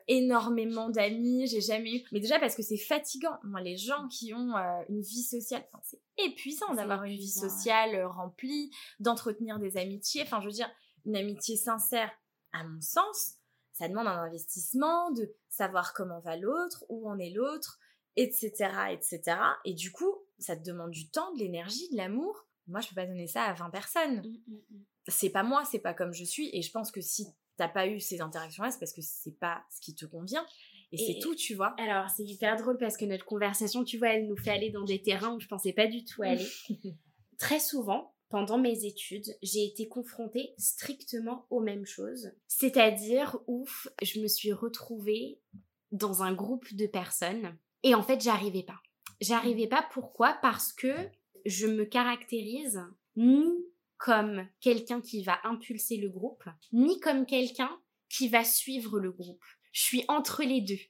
S2: énormément d'amis, j'ai jamais eu. Mais déjà parce que c'est fatigant. Moi, les gens qui ont une vie sociale, enfin, c'est épuisant d'avoir une vie sociale remplie, d'entretenir des amitiés. Enfin, je veux dire, une amitié sincère, à mon sens, ça demande un investissement de savoir comment va l'autre, où en est l'autre, etc., etc. Et du coup, ça te demande du temps, de l'énergie, de l'amour. Moi, je peux pas donner ça à 20 personnes. Mmh, mmh, mmh. C'est pas moi, c'est pas comme je suis. Et je pense que si t'as pas eu ces interactions-là, c'est parce que c'est pas ce qui te convient. Et, c'est tout, tu vois.
S1: Alors, c'est hyper drôle parce que notre conversation, tu vois, elle nous fait aller dans des terrains où je pensais pas du tout aller. Très souvent, pendant mes études, j'ai été confrontée strictement aux mêmes choses. C'est-à-dire où je me suis retrouvée dans un groupe de personnes et en fait, j'arrivais pas. J'arrivais pas pourquoi? Parce que je me caractérise ni comme quelqu'un qui va impulser le groupe, ni comme quelqu'un qui va suivre le groupe. Je suis entre les deux.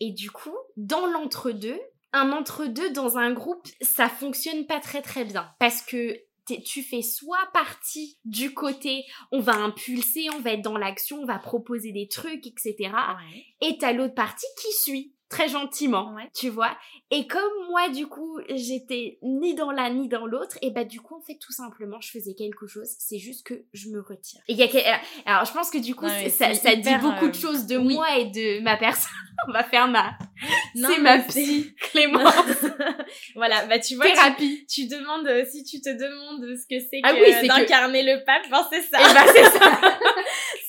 S1: Et du coup, dans l'entre-deux, un entre-deux dans un groupe, ça fonctionne pas très très bien. Parce que tu fais soit partie du côté on va impulser, on va être dans l'action, on va proposer des trucs, etc. Et t'as l'autre partie qui suit très gentiment, tu vois. Et comme moi, du coup, j'étais ni dans l'un ni dans l'autre, et bah du coup, en fait, tout simplement, je faisais quelque chose. C'est juste que je me retire. Et y a Alors, je pense que du coup, ça, ça dit beaucoup de euh, choses de moi et de ma personne. On va faire ma... C'est ma psy, Clémence.
S2: voilà, bah tu vois,
S1: Thérapie.
S2: Tu, demandes, euh, si tu te demandes ce que c'est ah que d'incarner le pape, ben c'est ça.
S1: Et eh bah ben, c'est ça.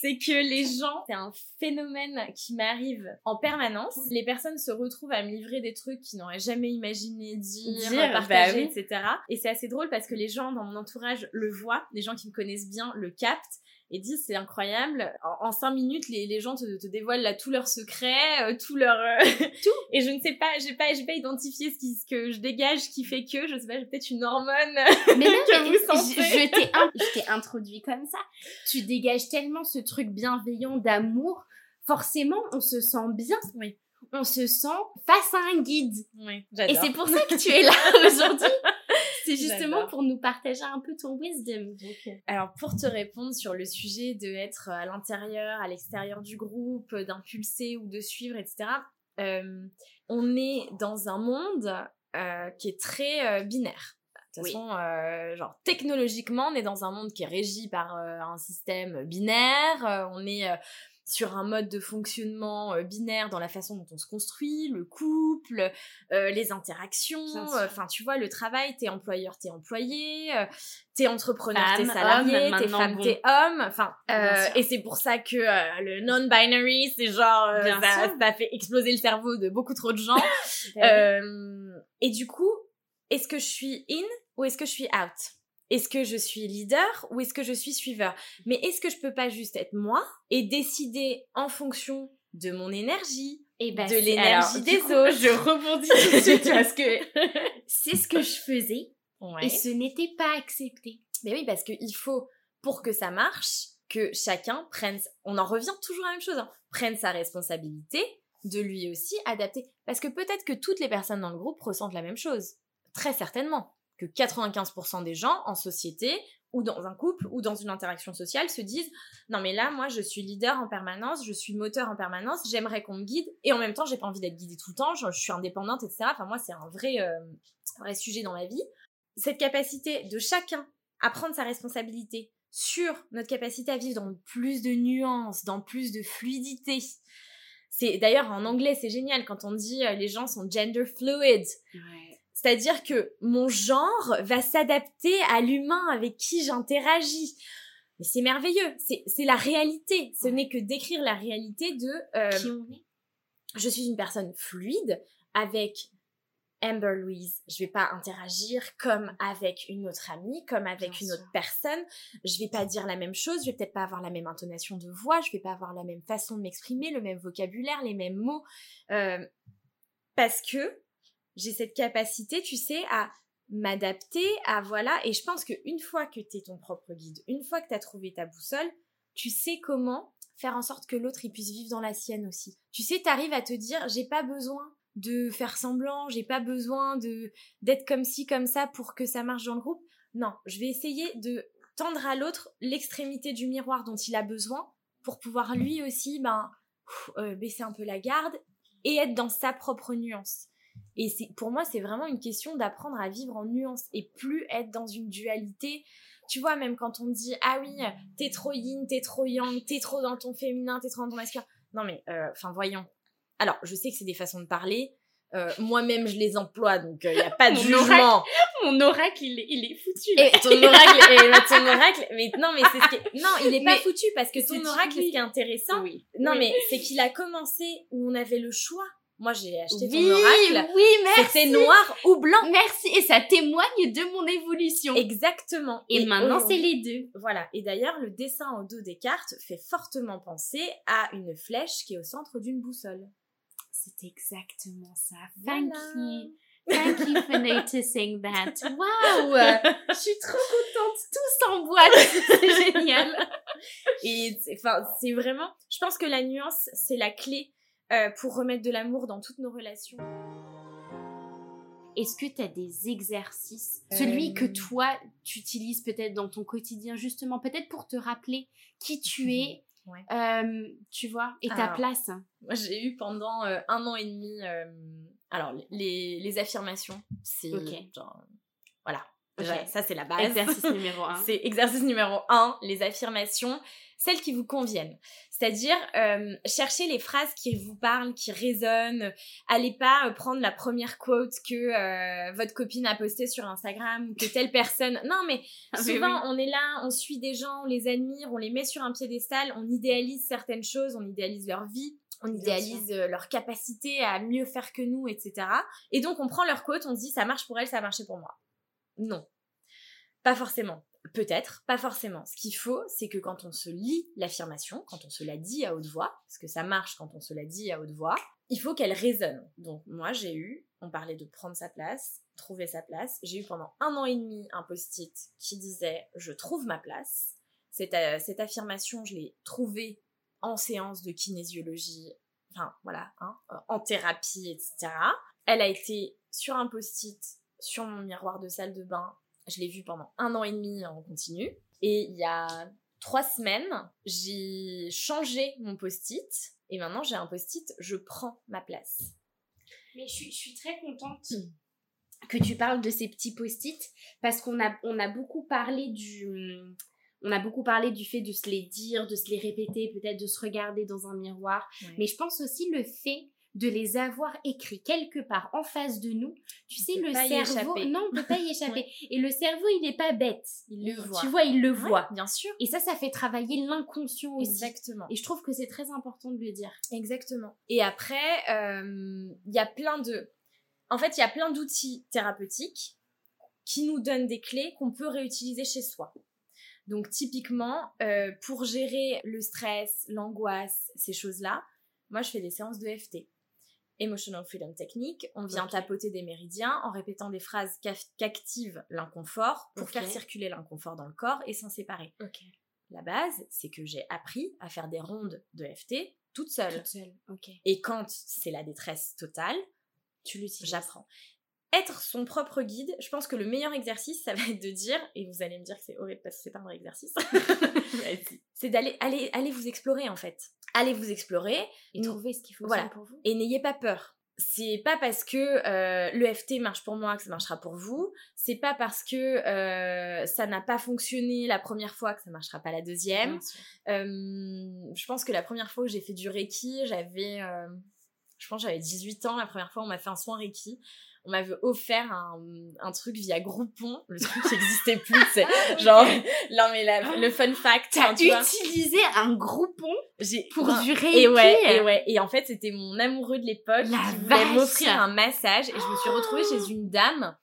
S2: C'est que les gens, c'est un phénomène qui m'arrive en permanence. Les personnes se retrouvent à me livrer des trucs qu'ils n'auraient jamais imaginé dire, dire bah partager, etc. Et c'est assez drôle parce que les gens dans mon entourage le voient, les gens qui me connaissent bien le captent et disent c'est incroyable. En, cinq minutes, les, les gens te, te, dévoilent là tous leurs secrets, euh, tout leur euh, tout. Et je ne sais pas, j'ai pas, j'ai pas identifié ce, qui, ce que je dégage qui fait que, je sais pas, j'ai peut-être une hormone.
S1: Mais non, que vous je, je t'ai introduit comme ça. Tu dégages tellement ce truc bienveillant d'amour. Forcément, on se sent bien.
S2: Oui
S1: on se sent face à un guide.
S2: Oui,
S1: Et c'est pour ça que tu es là aujourd'hui. C'est justement pour nous partager un peu ton wisdom.
S2: Euh. Alors, pour te répondre sur le sujet de être à l'intérieur, à l'extérieur du groupe, d'impulser ou de suivre, etc., euh, on est dans un monde euh, qui est très binaire. De toute façon, genre technologiquement, on est dans un monde qui est régi par un système binaire. on est sur un mode de fonctionnement euh, binaire dans la façon dont on se construit, le couple, euh, les interactions, enfin tu vois, le travail, t'es employeur, t'es employé, euh, t'es entrepreneur, t'es salarié, t'es femme, t'es homme, enfin, et c'est pour ça que le non-binary, c'est genre, ça, ça, fait exploser le cerveau de beaucoup trop de gens. Ben et du coup, est-ce que je suis in ou est-ce que je suis out? Est-ce que je suis leader ou est-ce que je suis suiveur? Mais est-ce que je peux pas juste être moi et décider en fonction de mon énergie, et bah, de l'énergie des autres?
S1: Je rebondis tout de suite parce que c'est ce que je faisais et ce n'était pas accepté.
S2: Mais oui, parce qu'il faut, pour que ça marche, que chacun prenne, on en revient toujours à la même chose, hein, prenne sa responsabilité, de lui aussi adapter. Parce que peut-être que toutes les personnes dans le groupe ressentent la même chose. Très certainement. Que 95% des gens en société ou dans un couple ou dans une interaction sociale se disent non mais là moi je suis leader en permanence, je suis moteur en permanence, j'aimerais qu'on me guide et en même temps j'ai pas envie d'être guidée tout le temps, je, suis indépendante etc. Enfin moi c'est un vrai euh, sujet dans la vie. Cette capacité de chacun à prendre sa responsabilité sur notre capacité à vivre dans plus de nuances, dans plus de fluidité. C'est d'ailleurs en anglais c'est génial quand on dit euh, les gens sont gender fluid. C'est-à-dire que mon genre va s'adapter à l'humain avec qui j'interagis. Mais c'est merveilleux, c'est la réalité. Ce n'est que décrire la réalité de...
S1: Euh, qui on est.
S2: Je suis une personne fluide avec Amber Louise. Je vais pas interagir comme avec une autre amie, comme avec une autre personne. Je vais pas dire la même chose, je vais peut-être pas avoir la même intonation de voix, je vais pas avoir la même façon de m'exprimer, le même vocabulaire, les mêmes mots. Euh, parce que j'ai cette capacité, tu sais, à m'adapter, à voilà. Et je pense qu'une fois que tu es ton propre guide, une fois que tu as trouvé ta boussole, tu sais comment faire en sorte que l'autre puisse vivre dans la sienne aussi. Tu sais, tu arrives à te dire, j'ai pas besoin de faire semblant, j'ai pas besoin de d'être comme ci comme ça pour que ça marche dans le groupe. Non, je vais essayer de tendre à l'autre l'extrémité du miroir dont il a besoin pour pouvoir lui aussi ben euh, baisser un peu la garde et être dans sa propre nuance. Et c'est, pour moi, c'est vraiment une question d'apprendre à vivre en nuance et plus être dans une dualité. Tu vois, même quand on dit, ah oui, t'es trop yin, t'es trop yang, t'es trop dans ton féminin, t'es trop dans ton masculin. Non mais, euh, enfin, voyons. Alors, je sais que c'est des façons de parler. Euh, moi-même, je les emploie, donc il euh, n'y a pas de jugement.
S1: mon oracle, il est, il est foutu.
S2: Et ton oracle, et ton oracle, mais non, mais c'est ce qui non, il est pas foutu parce que ton oracle, ce qui est intéressant, oui. non, mais c'est qu'il a commencé où on avait le choix. Moi, j'ai acheté ton oracle.
S1: Oui, merci.
S2: C'était noir ou blanc.
S1: Merci. Et ça témoigne de mon évolution.
S2: Exactement.
S1: Et, maintenant, c'est les deux.
S2: Voilà. Et d'ailleurs, le dessin au dos des cartes fait fortement penser à une flèche qui est au centre d'une boussole.
S1: C'est exactement ça. Thank you. Thank you for noticing that. Wow! Je suis trop contente. Tout s'emboîte. C'est génial.
S2: Et enfin, c'est vraiment. Je pense que la nuance, c'est la clé euh, pour remettre de l'amour dans toutes nos relations.
S1: Est-ce que tu as des exercices, celui que euh. toi tu utilises peut-être dans ton quotidien justement, peut-être pour te rappeler qui tu es, euh, tu vois, et ta place?
S2: Moi j'ai eu pendant un an et demi, alors les, les affirmations, c'est genre, voilà, ça c'est la base.
S1: Exercice numéro un.
S2: c'est exercice numéro un, les affirmations celles qui vous conviennent. C'est-à-dire, euh, cherchez les phrases qui vous parlent, qui résonnent. Allez pas euh, prendre la première quote que euh, votre copine a postée sur Instagram ou que telle personne. Non, mais ah, souvent, on est là, on suit des gens, on les admire, on les met sur un piédestal, on idéalise certaines choses, on idéalise leur vie. On idéalise leur capacité à mieux faire que nous, etc. Et donc, on prend leur quote, on se dit, ça marche pour elle, ça a marché pour moi. Non. Pas forcément. Peut-être, pas forcément. Ce qu'il faut, c'est que quand on se lit l'affirmation, quand on se la dit à haute voix, parce que ça marche quand on se la dit à haute voix, il faut qu'elle résonne. Donc moi j'ai eu, on parlait de prendre sa place, trouver sa place, j'ai eu pendant un an et demi un post-it qui disait je trouve ma place. Cette, euh, affirmation, je l'ai trouvée en séance de kinésiologie, enfin voilà, hein, en thérapie, etc. Elle a été sur un post-it sur mon miroir de salle de bain je l'ai vu pendant un an et demi en continu. Et il y a trois semaines, j'ai changé mon post-it. Et maintenant, j'ai un post-it, je prends ma place.
S1: Mais je suis, très contente que tu parles de ces petits post-it parce qu'on a, on a beaucoup parlé du... On a beaucoup parlé du fait de se les dire, de se les répéter, peut-être de se regarder dans un miroir. Mais je pense aussi le fait de les avoir écrits quelque part en face de nous, tu sais, le cerveau, non, on peut pas y échapper. Et le cerveau, il n'est pas bête. Il le voit. Tu vois, il le voit.
S2: Bien sûr.
S1: Et ça, ça fait travailler l'inconscient aussi.
S2: Exactement.
S1: Et je trouve que c'est très important de le dire.
S2: Exactement. Et après, euh, il y a plein de... En fait, il y a plein d'outils thérapeutiques qui nous donnent des clés qu'on peut réutiliser chez soi. Donc typiquement, euh, pour gérer le stress, l'angoisse, ces choses-là, moi je fais des séances de FT. Emotional Freedom Technique. On vient tapoter des méridiens en répétant des phrases qu'activent l'inconfort pour faire circuler l'inconfort dans le corps et s'en séparer. La base, c'est que j'ai appris à faire des rondes de FT toute seule.
S1: Toute seule.
S2: Et quand c'est la détresse totale,
S1: tu l'utilises.
S2: J'apprends. Être son propre guide, je pense que le meilleur exercice, ça va être de dire, et vous allez me dire que c'est horrible parce que c'est pas un vrai exercice, c'est d'aller aller, aller vous explorer en fait. Allez vous explorer.
S1: Et trouver ce qu'il faut voilà. pour vous.
S2: Et n'ayez pas peur. C'est pas parce que euh, l'EFT marche pour moi que ça marchera pour vous. C'est pas parce que euh, ça n'a pas fonctionné la première fois que ça marchera pas la deuxième. Euh, je pense que la première fois où j'ai fait du Reiki, j'avais je pense j'avais 18 ans, la première fois on m'a fait un soin Reiki. On m'avait offert un, un, truc via Groupon, le truc qui n'existait plus, c'est ah, genre, non mais le fun fact.
S1: T'as utilisé un Groupon pour du Reiki
S2: Et ouais, et ouais, et en fait c'était mon amoureux de l'époque qui voulait m'offrir un massage et je me suis retrouvée chez une dame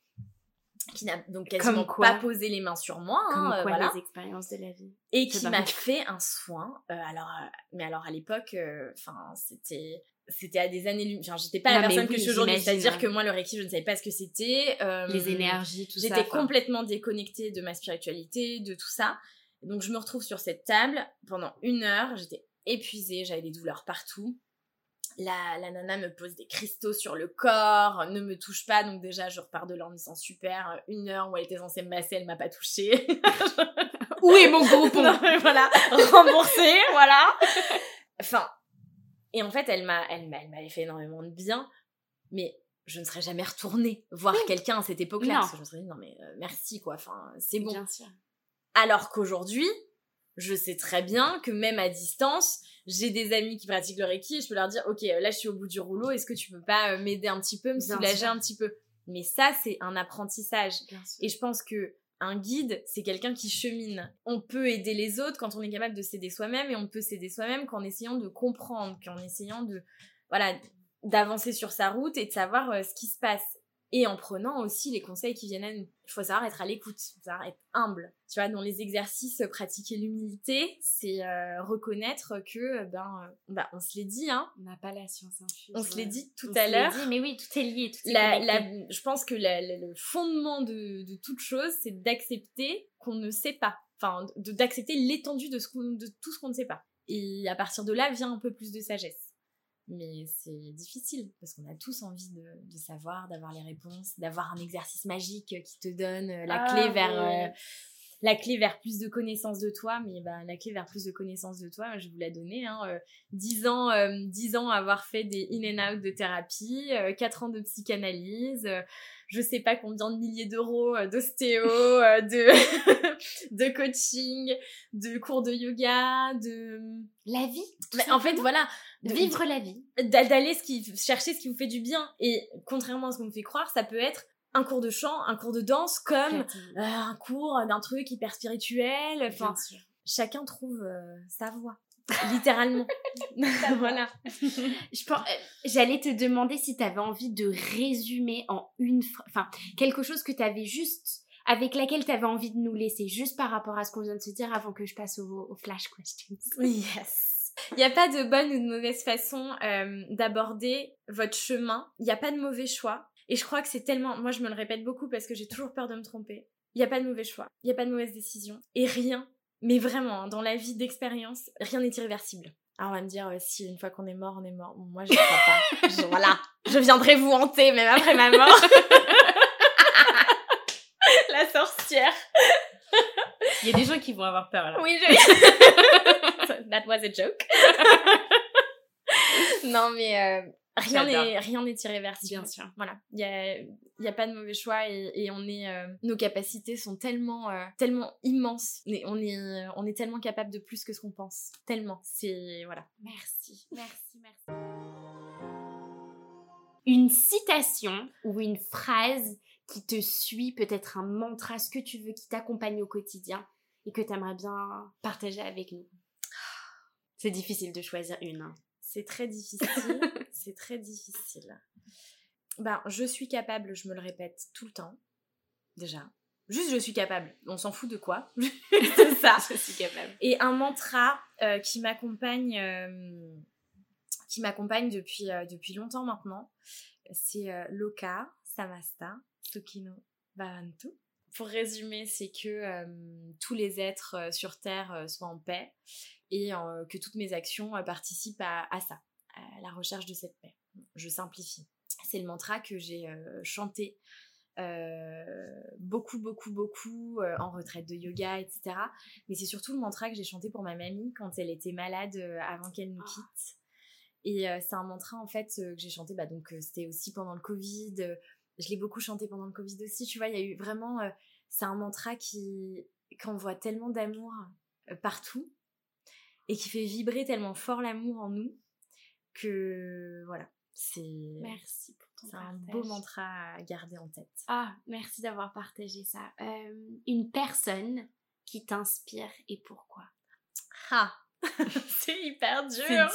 S2: qui n'a donc quasiment pas posé les mains sur moi.
S1: Comme hein, quoi, les expériences de la vie.
S2: Et qui m'a fait un soin. Euh, alors, euh, mais alors à l'époque, euh, enfin, c'était c'était à des années enfin j'étais pas la personne que je suis aujourd'hui. c'est à dire que moi le reiki je ne savais pas ce que c'était
S1: les énergies tout
S2: ça j'étais complètement déconnectée de ma spiritualité de tout ça. Donc je me retrouve sur cette table pendant une heure. J'étais épuisée j'avais des douleurs partout. La, la, nana me pose des cristaux sur le corps, ne me touche pas, donc déjà je repars de là en me disant super, une heure où elle était censée me masser, elle m'a pas touchée.
S1: Où est mon groupe
S2: Voilà, remboursé, voilà. Enfin, et en fait, elle m'a, elle, m'avait fait énormément de bien, mais je ne serais jamais retournée voir quelqu'un à cette époque-là. Parce que je me serais dit, non mais euh, merci quoi, enfin, c'est bon.
S1: Bien sûr.
S2: Alors qu'aujourd'hui, je sais très bien que même à distance, j'ai des amis qui pratiquent le Reiki et je peux leur dire, ok, là je suis au bout du rouleau, est-ce que tu peux pas euh, m'aider un petit peu, me soulager un petit peu? Mais ça, c'est un apprentissage. Et je pense que un guide, c'est quelqu'un qui chemine. On peut aider les autres quand on est capable de s'aider soi-même et on peut s'aider soi-même qu'en essayant de comprendre, qu'en essayant de voilà, d'avancer sur sa route et de savoir euh, ce qui se passe et en prenant aussi les conseils qui viennent à nous. Il faut savoir être à l'écoute, savoir être humble. Tu vois, dans les exercices, euh, pratiquer l'humilité, c'est euh, reconnaître que, euh, ben, bah, on se l'est dit, hein.
S1: On n'a pas la science infuse.
S2: On se l'est dit tout à l'heure.
S1: mais oui, tout est lié, tout est
S2: la, je pense que le fondement de, de toute chose, c'est d'accepter qu'on ne sait pas. Enfin, d'accepter l'étendue de, ce de tout ce qu'on ne sait pas. Et à partir de là vient un peu plus de sagesse mais c'est difficile parce qu'on a tous envie de, savoir, d'avoir les réponses, d'avoir un exercice magique qui te donne euh, la ah clé vers euh, la clé vers plus de connaissances de toi. Mais bah, la clé vers plus de connaissances de toi, je vous la donner. Hein, 10 euh, ans, 10 ans à avoir fait des in and out de thérapie, 4 ans de psychanalyse je sais pas combien de milliers d'euros d'ostéo, de, de coaching, de cours de yoga, de...
S1: La vie.
S2: en fait, voilà,
S1: Vivre la vie.
S2: D'aller chercher ce qui vous fait du bien. Et contrairement à ce qu'on me fait croire, ça peut être un cours de chant, un cours de danse, comme euh, un cours d'un truc hyper spirituel. Enfin, chacun trouve euh, sa voie. Littéralement. voilà.
S1: Euh, j'allais te demander si tu avais envie de résumer en une phrase, enfin, quelque chose que tu avais juste, avec laquelle tu avais envie de nous laisser, juste par rapport à ce qu'on vient de se dire avant que je passe aux flash questions.
S2: Yes. Il n'y a pas de bonne ou de mauvaise façon euh, d'aborder votre chemin. Il n'y a pas de mauvais choix. Et je crois que c'est tellement... Moi, je me le répète beaucoup parce que j'ai toujours peur de me tromper. Il n'y a pas de mauvais choix. Il n'y a pas de mauvaise décision. Et rien, mais vraiment, hein, dans la vie d'expérience, rien n'est irréversible. Alors on va me dire, euh, si une fois qu'on est mort, on est mort. Moi, je ne crois pas. voilà. Je viendrai vous hanter, même après ma mort. la sorcière.
S1: Il y a des gens qui vont avoir peur là.
S2: Oui, je... That was a joke. non, mais euh, rien n'est rien n'est irréversible.
S1: Bien sûr.
S2: Voilà, il y a y a pas de mauvais choix et, et on est euh, nos capacités sont tellement euh, tellement immenses. On est on est tellement capable de plus que ce qu'on pense. Tellement. C'est voilà.
S1: Merci. Merci, merci. Une citation ou une phrase qui te suit, peut-être un mantra, ce que tu veux, qui t'accompagne au quotidien et que tu aimerais bien partager avec nous C'est difficile de choisir une. Hein.
S2: C'est très difficile. C'est très difficile. Ben, je suis capable, je me le répète tout le temps. Déjà. Juste, je suis capable. On s'en fout de quoi?
S1: c'est ça. je suis capable.
S2: Et un mantra euh, qui m'accompagne. Euh, qui m'accompagne depuis, depuis longtemps maintenant. C'est Loka Samasta Sukino Barantu. Pour résumer, c'est que tous les êtres sur Terre soient en paix et que toutes mes actions participent à, à, ça, la recherche de cette paix. Je simplifie. C'est le mantra que j'ai chanté beaucoup, beaucoup, beaucoup en retraite de yoga, etc. Mais c'est surtout le mantra que j'ai chanté pour ma mamie quand elle était malade avant qu'elle nous ah. quitte. Et c'est un mantra en fait que j'ai chanté, bah, donc c'était aussi pendant le Covid. je l'ai beaucoup chanté pendant le Covid aussi. Tu vois, il y a eu vraiment. c'est un mantra qui voit tellement d'amour partout et qui fait vibrer tellement fort l'amour en nous que voilà, c'est.
S1: Merci
S2: c'est un beau mantra à garder en tête.
S1: Ah, merci d'avoir partagé ça. Euh, une personne qui t'inspire et pourquoi?
S2: Ah C'est hyper dur
S1: dur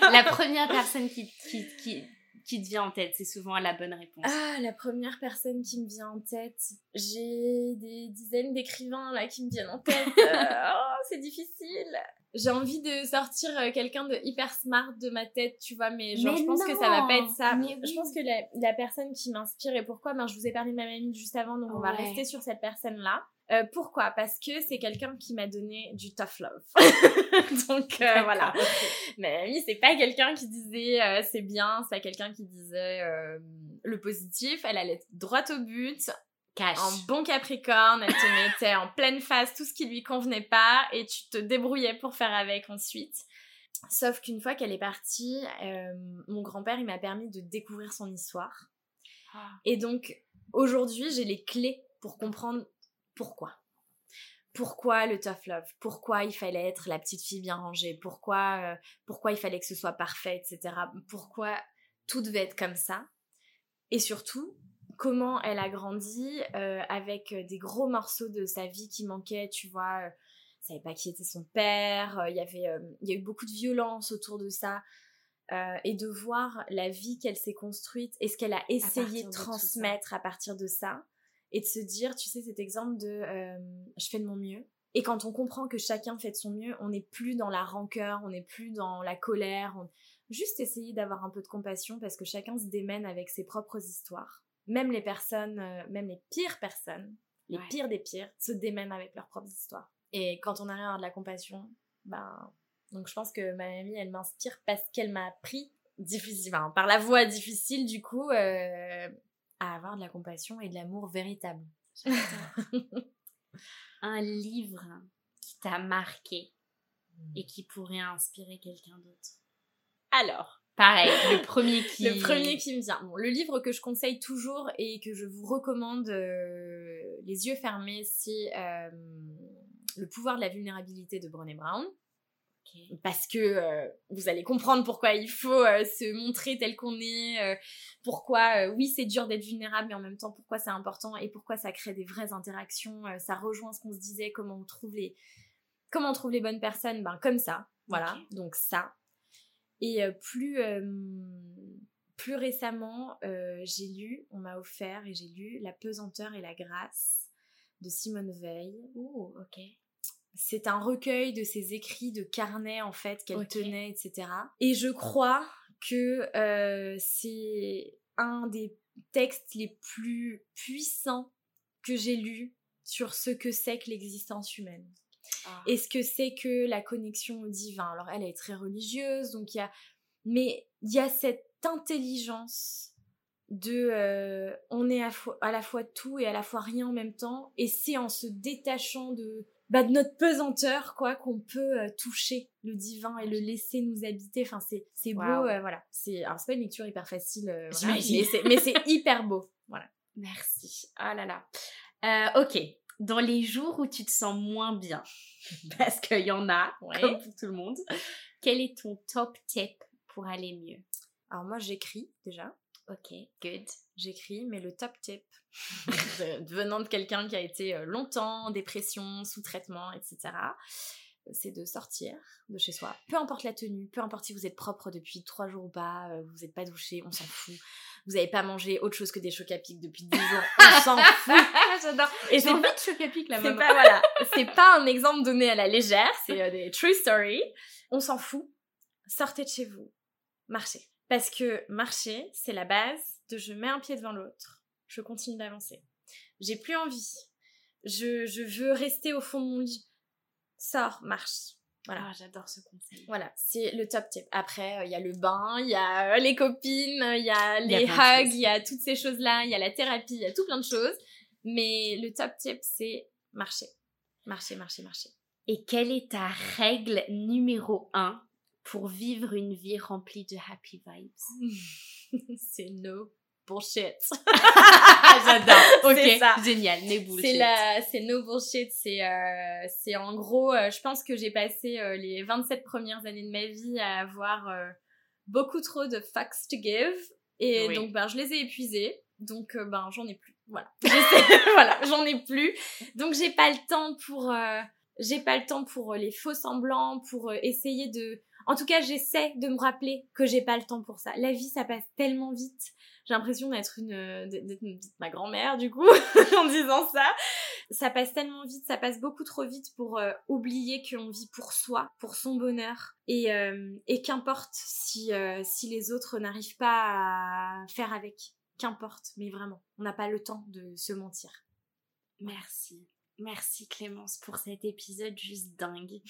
S1: La première personne qui, qui, qui, qui te vient en tête, c'est souvent la bonne réponse.
S2: Ah, la première personne qui me vient en tête. J'ai des dizaines d'écrivains là qui me viennent en tête. oh, c'est difficile j'ai envie de sortir euh, quelqu'un de hyper smart de ma tête, tu vois, mais genre, je pense que ça va pas être ça. Je pense que la, la personne qui m'inspire et pourquoi, ben, je vous ai parlé de ma mamie juste avant, donc on va rester sur cette personne-là. Euh, pourquoi? Parce que c'est quelqu'un qui m'a donné du tough love. donc euh, voilà. Ma mamie, c'est pas quelqu'un qui disait euh, c'est bien, c'est pas quelqu'un qui disait le positif. Elle allait droit au but.
S1: Cash.
S2: En bon Capricorne, elle te mettait en pleine face tout ce qui lui convenait pas et tu te débrouillais pour faire avec ensuite. Sauf qu'une fois qu'elle est partie, euh, mon grand-père, il m'a permis de découvrir son histoire. Ah. Et donc, aujourd'hui, j'ai les clés pour comprendre pourquoi. Pourquoi le tough love? Pourquoi il fallait être la petite fille bien rangée? Pourquoi, euh, pourquoi il fallait que ce soit parfait, etc. Pourquoi tout devait être comme ça? Et surtout, comment elle a grandi euh, avec euh, des gros morceaux de sa vie qui manquaient, tu vois. Euh, savait pas qui était son père, il y avait il y a eu beaucoup de violence autour de ça. et de voir la vie qu'elle s'est construite et ce qu'elle a essayé de transmettre à partir de ça et de se dire tu sais cet exemple de je fais de mon mieux et quand on comprend que chacun fait de son mieux on n'est plus dans la rancœur on n'est plus dans la colère juste essayer d'avoir un peu de compassion parce que chacun se démène avec ses propres histoires même les personnes, euh, même les pires personnes, les pires des pires, se démènent avec leurs propres histoires. Et quand on arrive à avoir de la compassion, ben, donc je pense que ma mamie, elle m'inspire parce qu'elle m'a appris difficile, par la voie difficile, du coup, euh, à avoir de la compassion et de l'amour véritable.
S1: Un livre qui t'a marqué
S2: hmm.
S1: et qui pourrait inspirer quelqu'un d'autre.
S2: Alors,
S1: Pareil, le premier qui...
S2: le premier qui me vient. Bon, le livre que je conseille toujours et que je vous recommande euh, les yeux fermés, c'est euh, Le pouvoir de la vulnérabilité de Brené Brown. Parce que euh, vous allez comprendre pourquoi il faut se montrer tel qu'on est, pourquoi oui c'est dur d'être vulnérable, mais en même temps pourquoi c'est important et pourquoi ça crée des vraies interactions. ça rejoint ce qu'on se disait, comment on trouve les, comment on trouve les bonnes personnes, ben comme ça, voilà. Donc ça, et plus, plus récemment, j'ai lu, on m'a offert et j'ai lu La pesanteur et la grâce de Simone Veil.
S1: Oh, ok.
S2: C'est un recueil de ses écrits de carnet en fait qu'elle tenait, etc. Et je crois que c'est un des textes les plus puissants que j'ai lus sur ce que c'est que l'existence humaine. Ah. Et ce que c'est que la connexion au divin. Alors elle est très religieuse, donc il y a... Mais il y a cette intelligence de... Euh, on est à, la fois tout et à la fois rien en même temps. Et c'est en se détachant de, bah, de notre pesanteur, quoi, qu'on peut euh, toucher le divin et le laisser nous habiter. Enfin, c'est, c'est beau, euh, voilà. C'est, alors, c'est pas une lecture hyper facile, mais, c'est, mais c'est hyper beau. Voilà.
S1: Merci. Ah là là. ok, dans les jours où tu te sens moins bien, parce qu'il y en a, comme pour tout le monde, quel est ton top tip pour aller mieux?
S2: Alors moi j'écris déjà.
S1: Ok, good.
S2: J'écris, mais le top tip, venant de quelqu'un qui a été euh, longtemps en dépression, sous traitement, etc., c'est de sortir de chez soi. Peu importe la tenue, peu importe si vous êtes propre depuis trois jours ou pas, euh, vous n'êtes pas douché, on s'en fout. Vous n'avez pas mangé autre chose que des chocs à pic depuis 10 jours, on s'en fout.
S1: J'adore. Et c'est pas de chocs à pic là
S2: C'est pas, voilà, c'est pas un exemple donné à la légère, c'est euh, des true stories. On s'en fout. Sortez de chez vous. marcher. Parce que marcher, c'est la base de je mets un pied devant l'autre, je continue d'avancer. J'ai plus envie. Je, je veux rester au fond de mon lit. Sors, marche. Voilà.
S1: Ah, j'adore ce conseil.
S2: Voilà, c'est le top tip. Après, euh, il y a le bain, il y a euh, les copines, il y a
S1: Il y a
S2: les hugs, il y a toutes ces choses-là, il y a la thérapie, il y a tout plein de choses. Mais le top tip, c'est marcher. Marcher, marcher, marcher.
S1: Et quelle est ta règle numéro un pour vivre une vie remplie de happy vibes?
S2: C'est no bullshit.
S1: J'adore. Ok,
S2: ça.
S1: génial. Mais bullshit.
S2: C'est la, c'est no bullshit. C'est, euh, c'est en gros, euh, je pense que j'ai passé euh, les 27 premières années de ma vie à avoir euh, beaucoup trop de fucks to give. Et
S1: Oui.
S2: donc, ben, je les ai épuisés. Donc, ben, j'en ai plus. Voilà. Voilà, j'en ai plus. Donc, j'ai pas le temps pour, j'ai pas le temps pour les faux semblants, pour essayer de, en tout cas, j'essaie de me rappeler que j'ai pas le temps pour ça. La vie, ça passe tellement vite. J'ai l'impression d'être une, euh, ma grand-mère, du coup, en disant ça. Ça passe tellement vite, ça passe beaucoup trop vite pour euh, oublier qu'on vit pour soi, pour son bonheur. Et, euh, et qu'importe si, si les autres n'arrivent pas à faire avec. Qu'importe, mais vraiment, on n'a pas le temps de se mentir.
S1: Merci. Merci Clémence pour cet épisode juste dingue.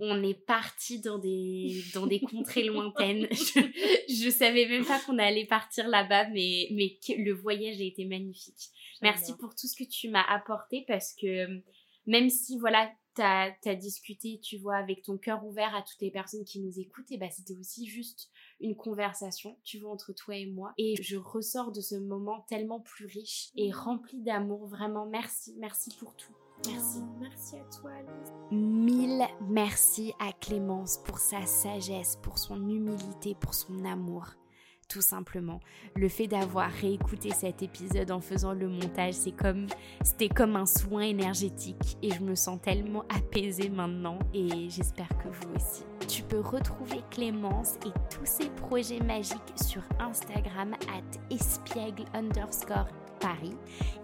S1: On est parti dans des, dans des contrées lointaines. Je, je savais même pas qu'on allait partir là-bas, mais, mais le voyage a été magnifique. Merci pour tout ce que tu m'as apporté parce que euh, même si voilà, tu as, discuté, tu vois, avec ton cœur ouvert à toutes les personnes qui nous écoutent, et bah, c'était aussi juste une conversation, tu vois, entre toi et moi. Et je ressors de ce moment tellement plus riche et rempli d'amour. Vraiment, merci, merci pour tout. Merci.
S2: Merci à toi, Alice.
S1: Mille merci à Clémence pour sa sagesse, pour son humilité, pour son amour. Tout simplement, le fait d'avoir réécouté cet épisode en faisant le montage, c'est comme c'était comme un soin énergétique et je me sens tellement apaisée maintenant et j'espère que vous aussi. Tu peux retrouver Clémence et tous ses projets magiques sur Instagram at espiègle underscore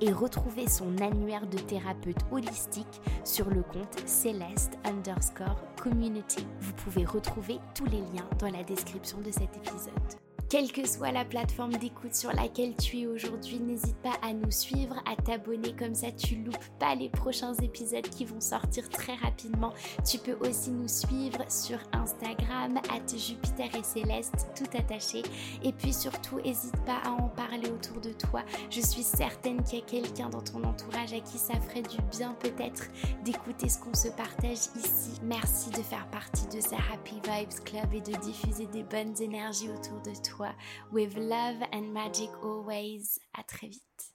S1: Et retrouver son annuaire de thérapeute holistique sur le compte Céleste underscore community. Vous pouvez retrouver tous les liens dans la description de cet épisode. Quelle que soit la plateforme d'écoute sur laquelle tu es aujourd'hui, n'hésite pas à nous suivre, à t'abonner, comme ça tu loupes pas les prochains épisodes qui vont sortir très rapidement. Tu peux aussi nous suivre sur Instagram, at Jupiter et Céleste, tout attaché. Et puis surtout, n'hésite pas à en parler autour de toi. Je suis certaine qu'il y a quelqu'un dans ton entourage à qui ça ferait du bien peut-être d'écouter ce qu'on se partage ici. Merci de faire partie de ce Happy Vibes Club et de diffuser des bonnes énergies autour de With love and magic always. À très vite.